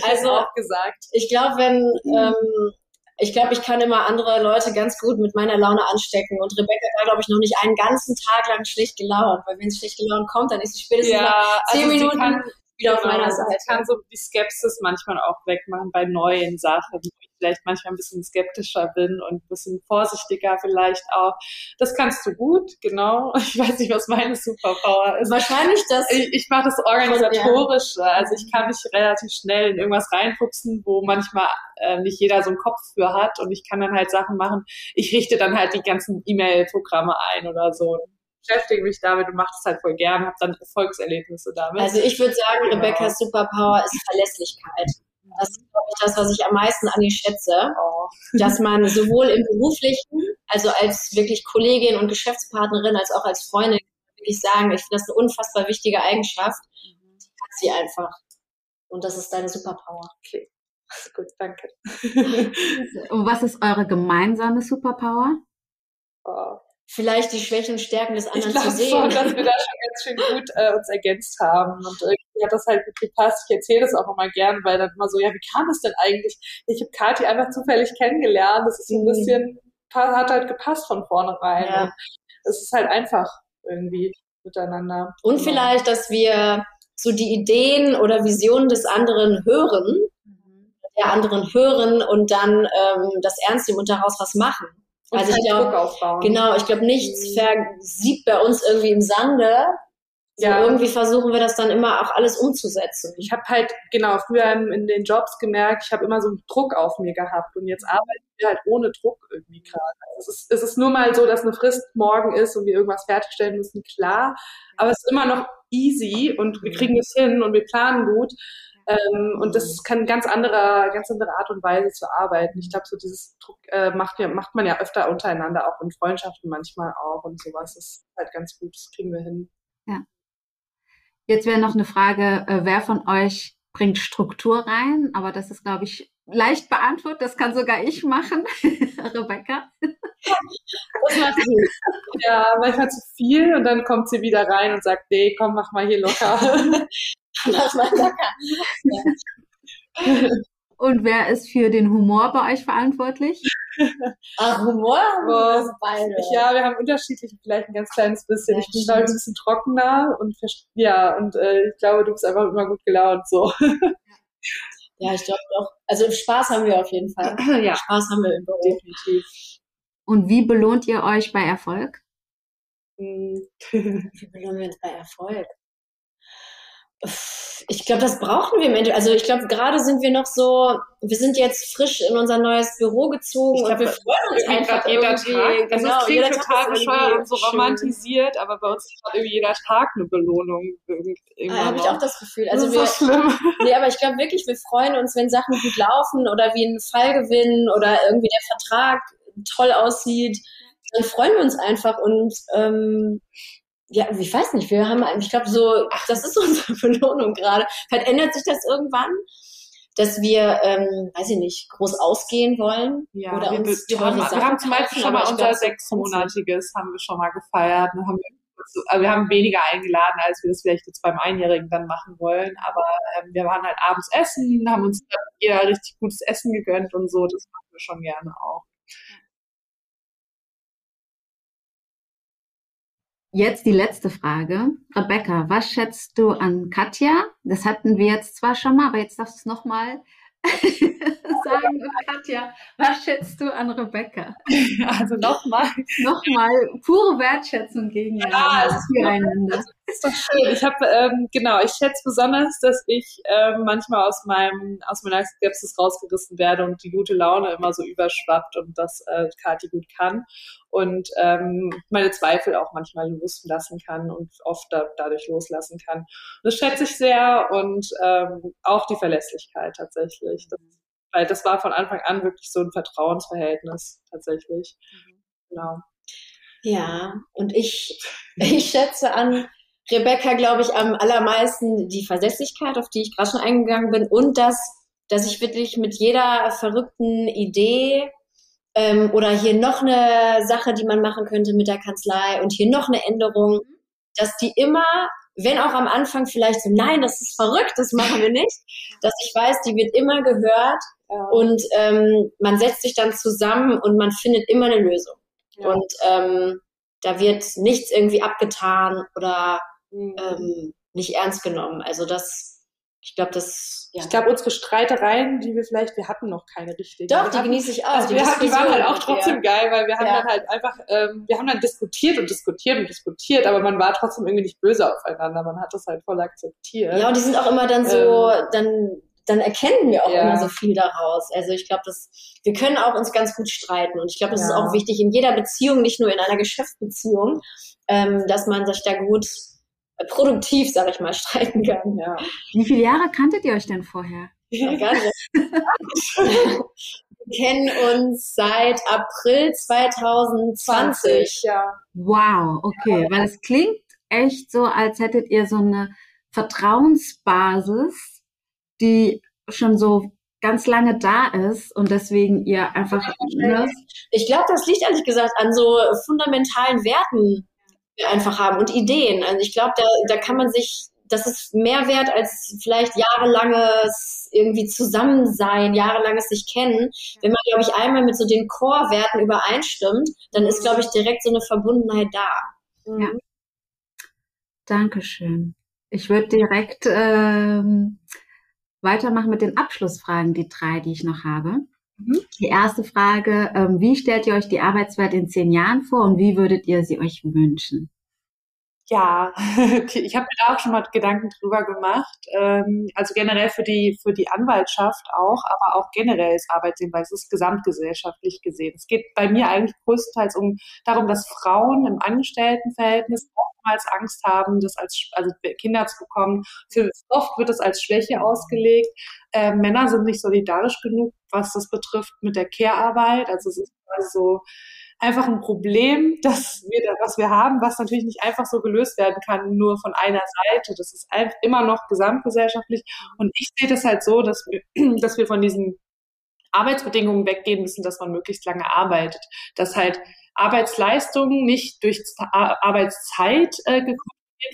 also, auch gesagt. Ich glaube, wenn, mhm. ähm, ich glaube, ich kann immer andere Leute ganz gut mit meiner Laune anstecken. Und Rebecca war, glaube ich, noch nicht einen ganzen Tag lang schlecht gelaunt. Weil wenn es schlecht gelaunt kommt, dann ist sie spätestens ja, nach zehn also Minuten wieder genau, auf meiner Seite. Ich kann so die Skepsis manchmal auch wegmachen bei neuen Sachen vielleicht manchmal ein bisschen skeptischer bin und ein bisschen vorsichtiger vielleicht auch. Das kannst du gut, genau. Ich weiß nicht, was meine Superpower ist. Wahrscheinlich das. Ich, ich mache das organisatorische. Also ich kann mich relativ schnell in irgendwas reinfuchsen, wo manchmal äh, nicht jeder so einen Kopf für hat und ich kann dann halt Sachen machen. Ich richte dann halt die ganzen E-Mail-Programme ein oder so beschäftige mich damit und mache das halt voll gern, habe dann Erfolgserlebnisse damit. Also ich würde sagen, genau. Rebecca's Superpower ist Verlässlichkeit. Das ist, glaube ich, das, was ich am meisten an ihr schätze. Oh. Dass man sowohl im beruflichen, also als wirklich Kollegin und Geschäftspartnerin, als auch als Freundin, wirklich sagen, ich finde das eine unfassbar wichtige Eigenschaft. Mhm. Die hat sie einfach. Und das ist deine Superpower. Okay. Gut, danke. und was ist eure gemeinsame Superpower? Oh vielleicht die Schwächen und Stärken des anderen ich zu sehen. Schon, dass wir da schon ganz schön gut äh, uns ergänzt haben. Und irgendwie hat das halt gut gepasst. Ich erzähle das auch immer gern, weil dann immer so, ja, wie kam es denn eigentlich? Ich habe Kathi einfach zufällig kennengelernt. Das ist so ein mhm. bisschen, hat halt gepasst von vornherein. Ja. Es ist halt einfach irgendwie miteinander. Und genau. vielleicht, dass wir so die Ideen oder Visionen des anderen hören der anderen hören und dann ähm, das ernst nehmen und daraus was machen. Und also ich glaube, genau, ich glaube, nichts mhm. versiebt bei uns irgendwie im Sande, so ja. irgendwie versuchen wir das dann immer auch alles umzusetzen. Ich habe halt, genau, früher in den Jobs gemerkt, ich habe immer so einen Druck auf mir gehabt und jetzt arbeiten wir halt ohne Druck irgendwie gerade. Also es, ist, es ist nur mal so, dass eine Frist morgen ist und wir irgendwas fertigstellen müssen, klar, aber es ist immer noch easy und wir kriegen es hin und wir planen gut. Ähm, und das kann ganz andere, ganz andere Art und Weise zu arbeiten. Ich glaube, so dieses Druck äh, macht, macht man ja öfter untereinander, auch in Freundschaften manchmal auch und sowas. Das ist halt ganz gut, das kriegen wir hin. Ja. Jetzt wäre noch eine Frage, äh, wer von euch bringt Struktur rein? Aber das ist, glaube ich, leicht beantwortet. Das kann sogar ich machen. Rebecca. Das macht sie. Ja, manchmal zu viel und dann kommt sie wieder rein und sagt, nee, komm, mach mal hier locker. mach mal locker. Und wer ist für den Humor bei euch verantwortlich? Ach, Humor wir beide. Ja, wir haben unterschiedlich, vielleicht ein ganz kleines bisschen. Ich bin, glaube ich, ein bisschen trockener und ja, und äh, ich glaube, du bist einfach immer gut gelaunt so. Ja, ich glaube doch. Also Spaß haben wir auf jeden Fall. Ja. Spaß haben wir im Büro. Definitiv. Und wie belohnt ihr euch bei Erfolg? Hm. wie belohnen wir uns bei Erfolg? Ich glaube, das brauchen wir im Endeffekt. Also ich glaube, gerade sind wir noch so, wir sind jetzt frisch in unser neues Büro gezogen glaub, und wir freuen uns einfach jeder Tag. Also genau, es klingt total bescheuert und so romantisiert, aber bei uns hat irgendwie jeder Tag eine Belohnung. Ah, Habe ich auch das Gefühl. Also das ist wir, so schlimm. Nee, aber ich glaube wirklich, wir freuen uns, wenn Sachen gut laufen oder wie ein Fall gewinnen oder irgendwie der Vertrag toll aussieht. Dann freuen wir uns einfach und ähm, ja, ich weiß nicht, wir haben, ich glaube so, ach, das ist unsere Belohnung gerade. Vielleicht ändert sich das irgendwann, dass wir, ähm, weiß ich nicht, groß ausgehen wollen ja, oder wir, uns wir, haben, wir haben zum Beispiel schon mal unser sechsmonatiges haben wir schon mal gefeiert. Dann haben wir, also wir haben weniger eingeladen, als wir das vielleicht jetzt beim Einjährigen dann machen wollen. Aber ähm, wir waren halt abends essen, haben uns eher richtig gutes Essen gegönnt und so. Das machen wir schon gerne auch. Jetzt die letzte Frage. Rebecca, was schätzt du an Katja? Das hatten wir jetzt zwar schon mal, aber jetzt darfst du es nochmal sagen, Katja, was schätzt du an Rebecca? Also nochmal. nochmal pure Wertschätzung gegeneinander. Ja, also füreinander. Das ist doch schön. Ich habe ähm, genau, ich schätze besonders, dass ich ähm, manchmal aus meinem aus meiner Skepsis rausgerissen werde und die gute Laune immer so überschwappt und das äh, Kathi gut kann und ähm, meine Zweifel auch manchmal loslassen kann und oft da, dadurch loslassen kann. Und das schätze ich sehr und ähm, auch die Verlässlichkeit tatsächlich. Das, weil das war von Anfang an wirklich so ein Vertrauensverhältnis tatsächlich. Mhm. Genau. Ja, und ich, ich schätze an Rebecca, glaube ich, am allermeisten die Verlässlichkeit, auf die ich gerade schon eingegangen bin, und das, dass ich wirklich mit jeder verrückten Idee ähm, oder hier noch eine Sache, die man machen könnte mit der Kanzlei und hier noch eine Änderung, dass die immer, wenn auch am Anfang vielleicht so, nein, das ist verrückt, das machen wir nicht, dass ich weiß, die wird immer gehört ja. und ähm, man setzt sich dann zusammen und man findet immer eine Lösung. Ja. Und ähm, da wird nichts irgendwie abgetan oder mhm. ähm, nicht ernst genommen. Also das ich glaube, das. Ja. Ich glaube, unsere Streitereien, die wir vielleicht, wir hatten noch keine richtigen. Doch, die genieße ich auch. Also die, die waren halt auch trotzdem ja. geil, weil wir haben ja. dann halt einfach, ähm, wir haben dann diskutiert und diskutiert und diskutiert, aber man war trotzdem irgendwie nicht böse aufeinander. Man hat das halt voll akzeptiert. Ja, und die sind auch immer dann so, ähm, dann dann erkennen wir auch ja. immer so viel daraus. Also ich glaube, dass wir können auch uns ganz gut streiten und ich glaube, das ja. ist auch wichtig in jeder Beziehung, nicht nur in einer Geschäftsbeziehung, ähm, dass man sich da gut produktiv, sag ich mal, streiten kann. Ja. Wie viele Jahre kanntet ihr euch denn vorher? Ja, gar nicht. Wir kennen uns seit April 2020. Ja. Wow, okay, weil es klingt echt so, als hättet ihr so eine Vertrauensbasis, die schon so ganz lange da ist und deswegen ihr einfach. Ich glaube, das liegt ehrlich gesagt an so fundamentalen Werten, wir einfach haben und Ideen. Also ich glaube, da, da kann man sich, das ist mehr wert als vielleicht jahrelanges irgendwie Zusammensein, jahrelanges sich kennen. Wenn man, glaube ich, einmal mit so den Core-Werten übereinstimmt, dann ist, glaube ich, direkt so eine Verbundenheit da. Mhm. Ja. Dankeschön. Ich würde direkt ähm, weitermachen mit den Abschlussfragen, die drei, die ich noch habe. Mhm. Die erste Frage, ähm, wie stellt ihr euch die Arbeitswelt in zehn Jahren vor und wie würdet ihr sie euch wünschen? Ja, ich habe mir da auch schon mal Gedanken drüber gemacht. Ähm, also generell für die für die Anwaltschaft auch, aber auch generell das Arbeitsleben, weil es ist gesamtgesellschaftlich gesehen. Es geht bei mir eigentlich größtenteils um darum, dass Frauen im Angestelltenverhältnis oftmals Angst haben, das als also Kinder zu bekommen. Oft wird es als Schwäche ausgelegt. Äh, Männer sind nicht solidarisch genug, was das betrifft mit der Care-Arbeit. Also es ist also einfach ein Problem, dass wir was wir haben, was natürlich nicht einfach so gelöst werden kann, nur von einer Seite. Das ist immer noch gesamtgesellschaftlich. Und ich sehe das halt so, dass wir, dass wir von diesen Arbeitsbedingungen weggehen müssen, dass man möglichst lange arbeitet. Dass halt Arbeitsleistungen nicht durch Arbeitszeit äh,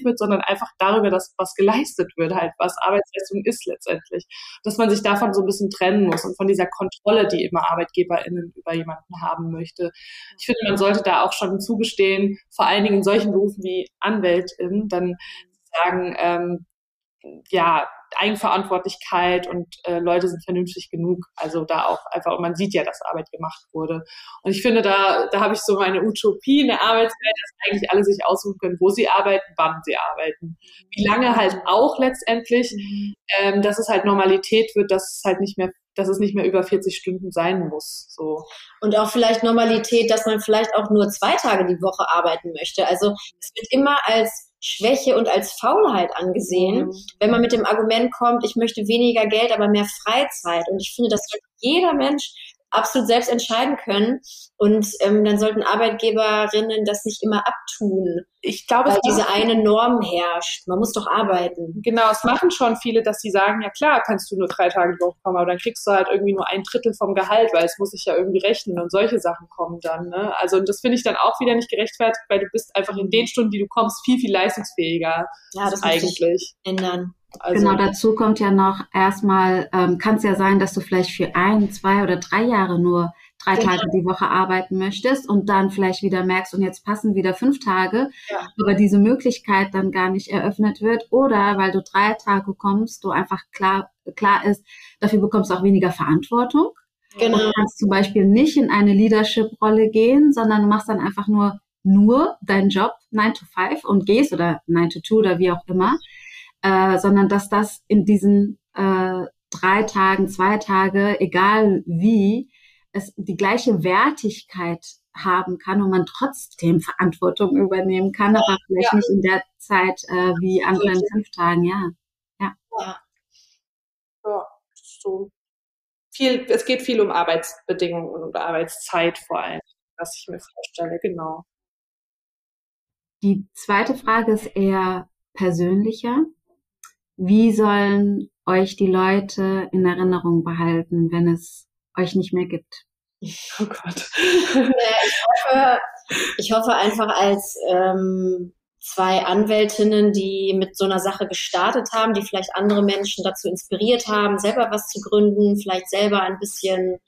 wird, sondern einfach darüber, dass was geleistet wird, halt, was Arbeitsleistung ist letztendlich. Dass man sich davon so ein bisschen trennen muss und von dieser Kontrolle, die immer ArbeitgeberInnen über jemanden haben möchte. Ich finde, man sollte da auch schon zugestehen, vor allen Dingen in solchen Berufen wie AnwältInnen, dann sagen, ähm, ja, Eigenverantwortlichkeit und äh, Leute sind vernünftig genug. Also da auch einfach, und man sieht ja, dass Arbeit gemacht wurde. Und ich finde, da, da habe ich so meine Utopie in der Arbeitswelt, dass eigentlich alle sich aussuchen können, wo sie arbeiten, wann sie arbeiten. Wie lange halt auch letztendlich, ähm, dass es halt Normalität wird, dass es halt nicht mehr dass es nicht mehr über 40 Stunden sein muss. So. Und auch vielleicht Normalität, dass man vielleicht auch nur zwei Tage die Woche arbeiten möchte. Also es wird immer als Schwäche und als Faulheit angesehen, mhm. wenn man mit dem Argument kommt, ich möchte weniger Geld, aber mehr Freizeit. Und ich finde, das sollte jeder Mensch absolut selbst entscheiden können. Und ähm, dann sollten Arbeitgeberinnen das nicht immer abtun. Ich glaube, weil diese eine Norm herrscht. Man muss doch arbeiten. Genau, es machen schon viele, dass sie sagen, ja klar, kannst du nur drei Tage die Woche kommen, aber dann kriegst du halt irgendwie nur ein Drittel vom Gehalt, weil es muss sich ja irgendwie rechnen und solche Sachen kommen dann. Ne? Also und das finde ich dann auch wieder nicht gerechtfertigt, weil du bist einfach in den Stunden, die du kommst, viel, viel leistungsfähiger. Ja, das eigentlich. ändern. Also, genau, dazu kommt ja noch erstmal, ähm, kann es ja sein, dass du vielleicht für ein, zwei oder drei Jahre nur drei genau. Tage die Woche arbeiten möchtest und dann vielleicht wieder merkst, und jetzt passen wieder fünf Tage, ja. aber diese Möglichkeit dann gar nicht eröffnet wird oder weil du drei Tage kommst, du einfach klar, klar ist, dafür bekommst du auch weniger Verantwortung. Genau. Und kannst zum Beispiel nicht in eine Leadership-Rolle gehen, sondern du machst dann einfach nur nur deinen Job 9 to 5 und gehst oder 9 to 2 oder wie auch immer äh, sondern dass das in diesen äh, drei Tagen, zwei Tage, egal wie, es die gleiche Wertigkeit haben kann und man trotzdem Verantwortung übernehmen kann, aber vielleicht ja. nicht in der Zeit äh, wie andere in fünf Tagen, ja. Ja. ja. ja so. Viel, es geht viel um Arbeitsbedingungen und Arbeitszeit vor allem, was ich mir vorstelle, genau. Die zweite Frage ist eher persönlicher wie sollen euch die Leute in Erinnerung behalten, wenn es euch nicht mehr gibt? Oh Gott. ich, hoffe, ich hoffe einfach als ähm, zwei Anwältinnen, die mit so einer Sache gestartet haben, die vielleicht andere Menschen dazu inspiriert haben, selber was zu gründen, vielleicht selber ein bisschen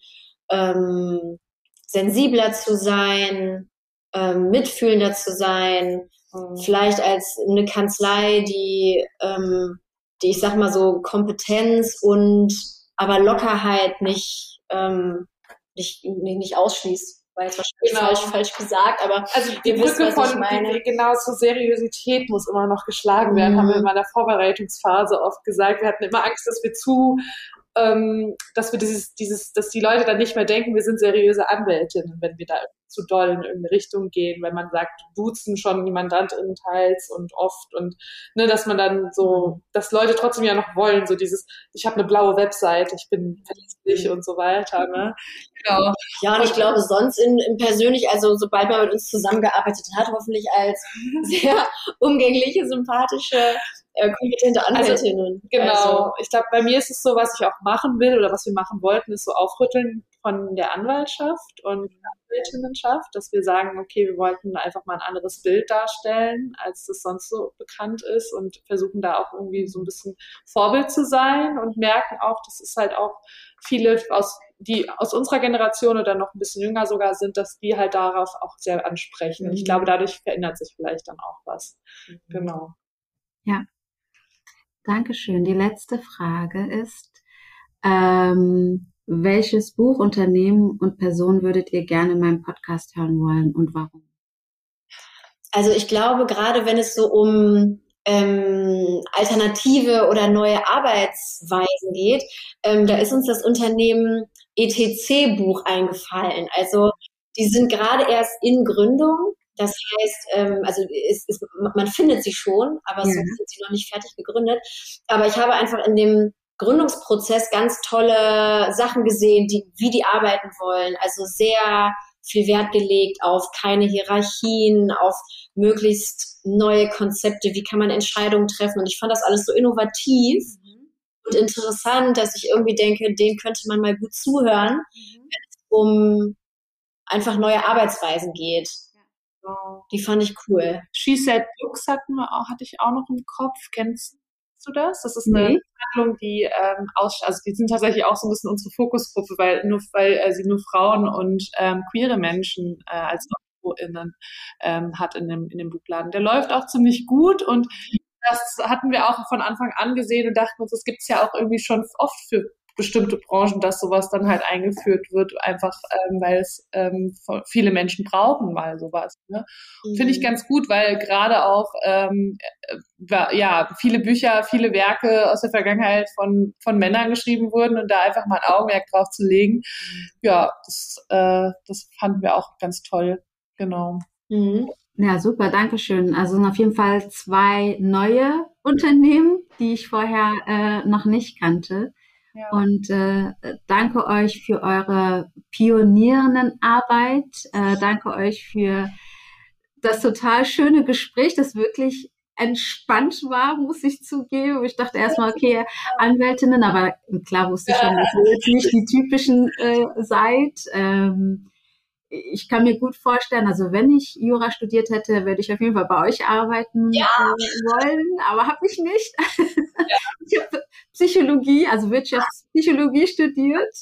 ähm, sensibler zu sein, ähm, mitfühlender zu sein, mhm. vielleicht als eine Kanzlei, die ähm, die, ich sag mal so, Kompetenz und aber Lockerheit nicht, ähm, nicht, nicht, nicht ausschließt. Weil es wahrscheinlich genau. falsch, falsch gesagt, aber also die Brücke wisst, von die, genau zur Seriosität muss immer noch geschlagen werden, mhm. haben wir in meiner Vorbereitungsphase oft gesagt. Wir hatten immer Angst, dass wir zu ähm, dass wir dieses, dieses, dass die Leute dann nicht mehr denken, wir sind seriöse Anwältinnen, wenn wir da zu doll in irgendeine Richtung gehen, wenn man sagt, duzen schon die Mandantinnen teils und oft und ne, dass man dann so, dass Leute trotzdem ja noch wollen, so dieses, ich habe eine blaue Website, ich bin verlässlich und so weiter. Ne? Genau. Ja, und ich glaube sonst in, in persönlich, also sobald man mit uns zusammengearbeitet hat, hoffentlich als sehr umgängliche, sympathische äh, kompetente also, Anwältinnen. Also, genau. Also, ich glaube, bei mir ist es so, was ich auch machen will oder was wir machen wollten, ist so aufrütteln von der Anwaltschaft und Anwältinnenschaft, dass wir sagen, okay, wir wollten einfach mal ein anderes Bild darstellen, als das sonst so bekannt ist und versuchen da auch irgendwie so ein bisschen Vorbild zu sein und merken auch, das ist halt auch viele aus die aus unserer Generation oder noch ein bisschen jünger sogar sind, dass die halt darauf auch sehr ansprechen. Und ich mhm. glaube, dadurch verändert sich vielleicht dann auch was. Mhm. Genau. Ja, Dankeschön. Die letzte Frage ist, ähm, welches Buch, Unternehmen und Person würdet ihr gerne in meinem Podcast hören wollen und warum? Also ich glaube, gerade wenn es so um ähm, alternative oder neue Arbeitsweisen geht, ähm, da ist uns das Unternehmen ETC-Buch eingefallen. Also die sind gerade erst in Gründung. Das heißt, ähm, also es, es, man findet sie schon, aber ja. so sind sie noch nicht fertig gegründet. Aber ich habe einfach in dem Gründungsprozess ganz tolle Sachen gesehen, die, wie die arbeiten wollen. Also sehr viel Wert gelegt auf keine Hierarchien, auf möglichst neue Konzepte, wie kann man Entscheidungen treffen. Und ich fand das alles so innovativ mhm. und interessant, dass ich irgendwie denke, dem könnte man mal gut zuhören, mhm. wenn es um einfach neue Arbeitsweisen geht. Die fand ich cool. She Said Books hatten wir auch, hatte ich auch noch im Kopf. Kennst du das? Das ist eine nee. Handlung, die ähm, aus, also die sind tatsächlich auch so ein bisschen unsere Fokusgruppe, weil nur weil äh, sie nur Frauen und ähm, queere Menschen äh, als AutorInnen ähm, hat in dem in dem Buchladen. Der läuft auch ziemlich gut und das hatten wir auch von Anfang an gesehen und dachten uns, das gibt's ja auch irgendwie schon oft für bestimmte Branchen, dass sowas dann halt eingeführt wird, einfach ähm, weil es ähm, viele Menschen brauchen mal sowas. Ne? Mhm. Finde ich ganz gut, weil gerade auch ähm, äh, ja viele Bücher, viele Werke aus der Vergangenheit von von Männern geschrieben wurden und da einfach mal ein Augenmerk drauf zu legen, ja, das äh, das fanden wir auch ganz toll, genau. Mhm. Ja, super, danke schön. Also sind auf jeden Fall zwei neue Unternehmen, die ich vorher äh, noch nicht kannte. Und äh, danke euch für eure pionierenden Arbeit. Äh, danke euch für das total schöne Gespräch, das wirklich entspannt war, muss ich zugeben. Ich dachte erstmal, okay, Anwältinnen, aber klar wusste ich schon, dass ihr jetzt nicht die typischen äh, seid. Ähm, ich kann mir gut vorstellen, also wenn ich Jura studiert hätte, würde ich auf jeden Fall bei euch arbeiten ja. äh, wollen, aber habe ich nicht. Ja. ich habe Psychologie, also Wirtschaftspsychologie studiert.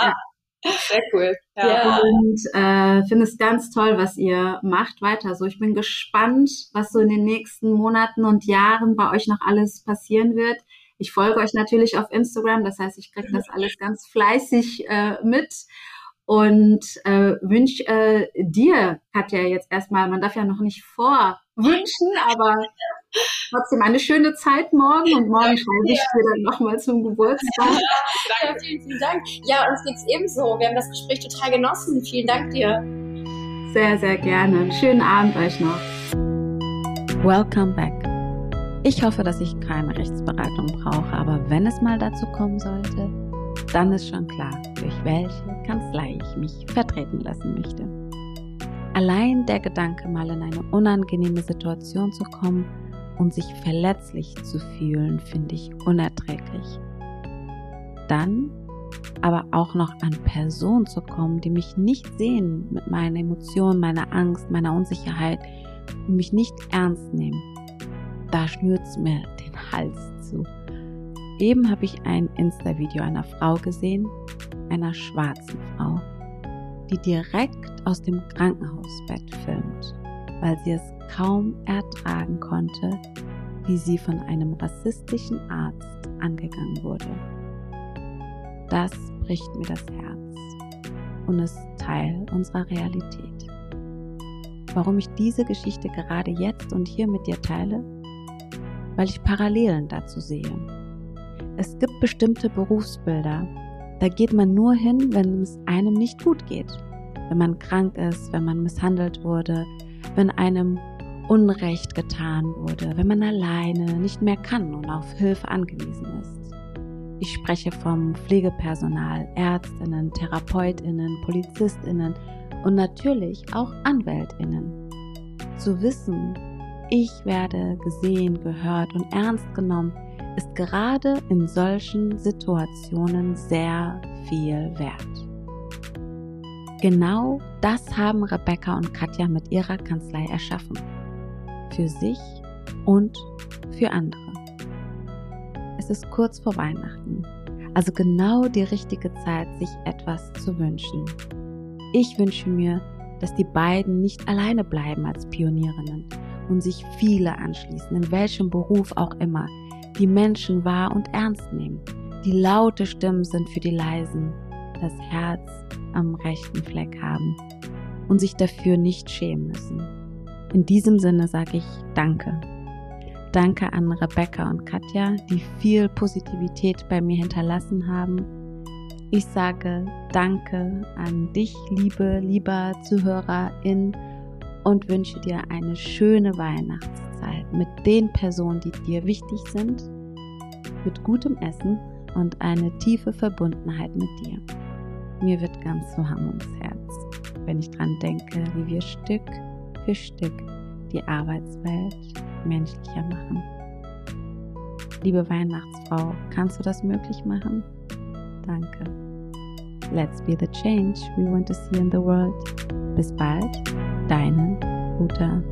Ja. Sehr cool. Ja. Und äh, finde es ganz toll, was ihr macht weiter. So, ich bin gespannt, was so in den nächsten Monaten und Jahren bei euch noch alles passieren wird. Ich folge euch natürlich auf Instagram, das heißt, ich kriege das alles ganz fleißig äh, mit und äh, wünsche äh, dir, Katja, jetzt erstmal, man darf ja noch nicht vorwünschen, aber trotzdem eine schöne Zeit morgen und morgen schreibe ich dir dann nochmal zum Geburtstag. Ja, vielen, vielen Dank. Ja, uns geht's ebenso. Wir haben das Gespräch total genossen. Vielen Dank dir. Sehr, sehr gerne. schönen Abend euch noch. Welcome back. Ich hoffe, dass ich keine Rechtsberatung brauche, aber wenn es mal dazu kommen sollte, dann ist schon klar, durch welche Kanzlei ich mich vertreten lassen möchte. Allein der Gedanke, mal in eine unangenehme Situation zu kommen und sich verletzlich zu fühlen, finde ich unerträglich. Dann aber auch noch an Personen zu kommen, die mich nicht sehen mit meinen Emotionen, meiner Angst, meiner Unsicherheit und mich nicht ernst nehmen. Da schnürt es mir den Hals zu. Eben habe ich ein Insta-Video einer Frau gesehen, einer schwarzen Frau, die direkt aus dem Krankenhausbett filmt, weil sie es kaum ertragen konnte, wie sie von einem rassistischen Arzt angegangen wurde. Das bricht mir das Herz und ist Teil unserer Realität. Warum ich diese Geschichte gerade jetzt und hier mit dir teile? Weil ich Parallelen dazu sehe es gibt bestimmte Berufsbilder. Da geht man nur hin, wenn es einem nicht gut geht. Wenn man krank ist, wenn man misshandelt wurde, wenn einem Unrecht getan wurde, wenn man alleine nicht mehr kann und auf Hilfe angewiesen ist. Ich spreche vom Pflegepersonal, Ärztinnen, Therapeutinnen, Polizistinnen und natürlich auch Anwältinnen. Zu wissen, ich werde gesehen, gehört und ernst genommen, ist gerade in solchen Situationen sehr viel wert. Genau das haben Rebecca und Katja mit ihrer Kanzlei erschaffen. Für sich und für andere. Es ist kurz vor Weihnachten, also genau die richtige Zeit, sich etwas zu wünschen. Ich wünsche mir, dass die beiden nicht alleine bleiben als Pionierinnen und sich viele anschließen, in welchem Beruf auch immer, die Menschen wahr und ernst nehmen, die laute Stimmen sind für die leisen, das Herz am rechten Fleck haben und sich dafür nicht schämen müssen. In diesem Sinne sage ich Danke. Danke an Rebecca und Katja, die viel Positivität bei mir hinterlassen haben. Ich sage Danke an dich, liebe, lieber Zuhörerin, und wünsche dir eine schöne Weihnachtszeit mit den Personen, die dir wichtig sind, mit gutem Essen und eine tiefe Verbundenheit mit dir. Mir wird ganz so warm ums Herz, wenn ich dran denke, wie wir Stück für Stück die Arbeitswelt menschlicher machen. Liebe Weihnachtsfrau, kannst du das möglich machen? Danke. Let's be the change we want to see in the world. Bis bald, deine Uta.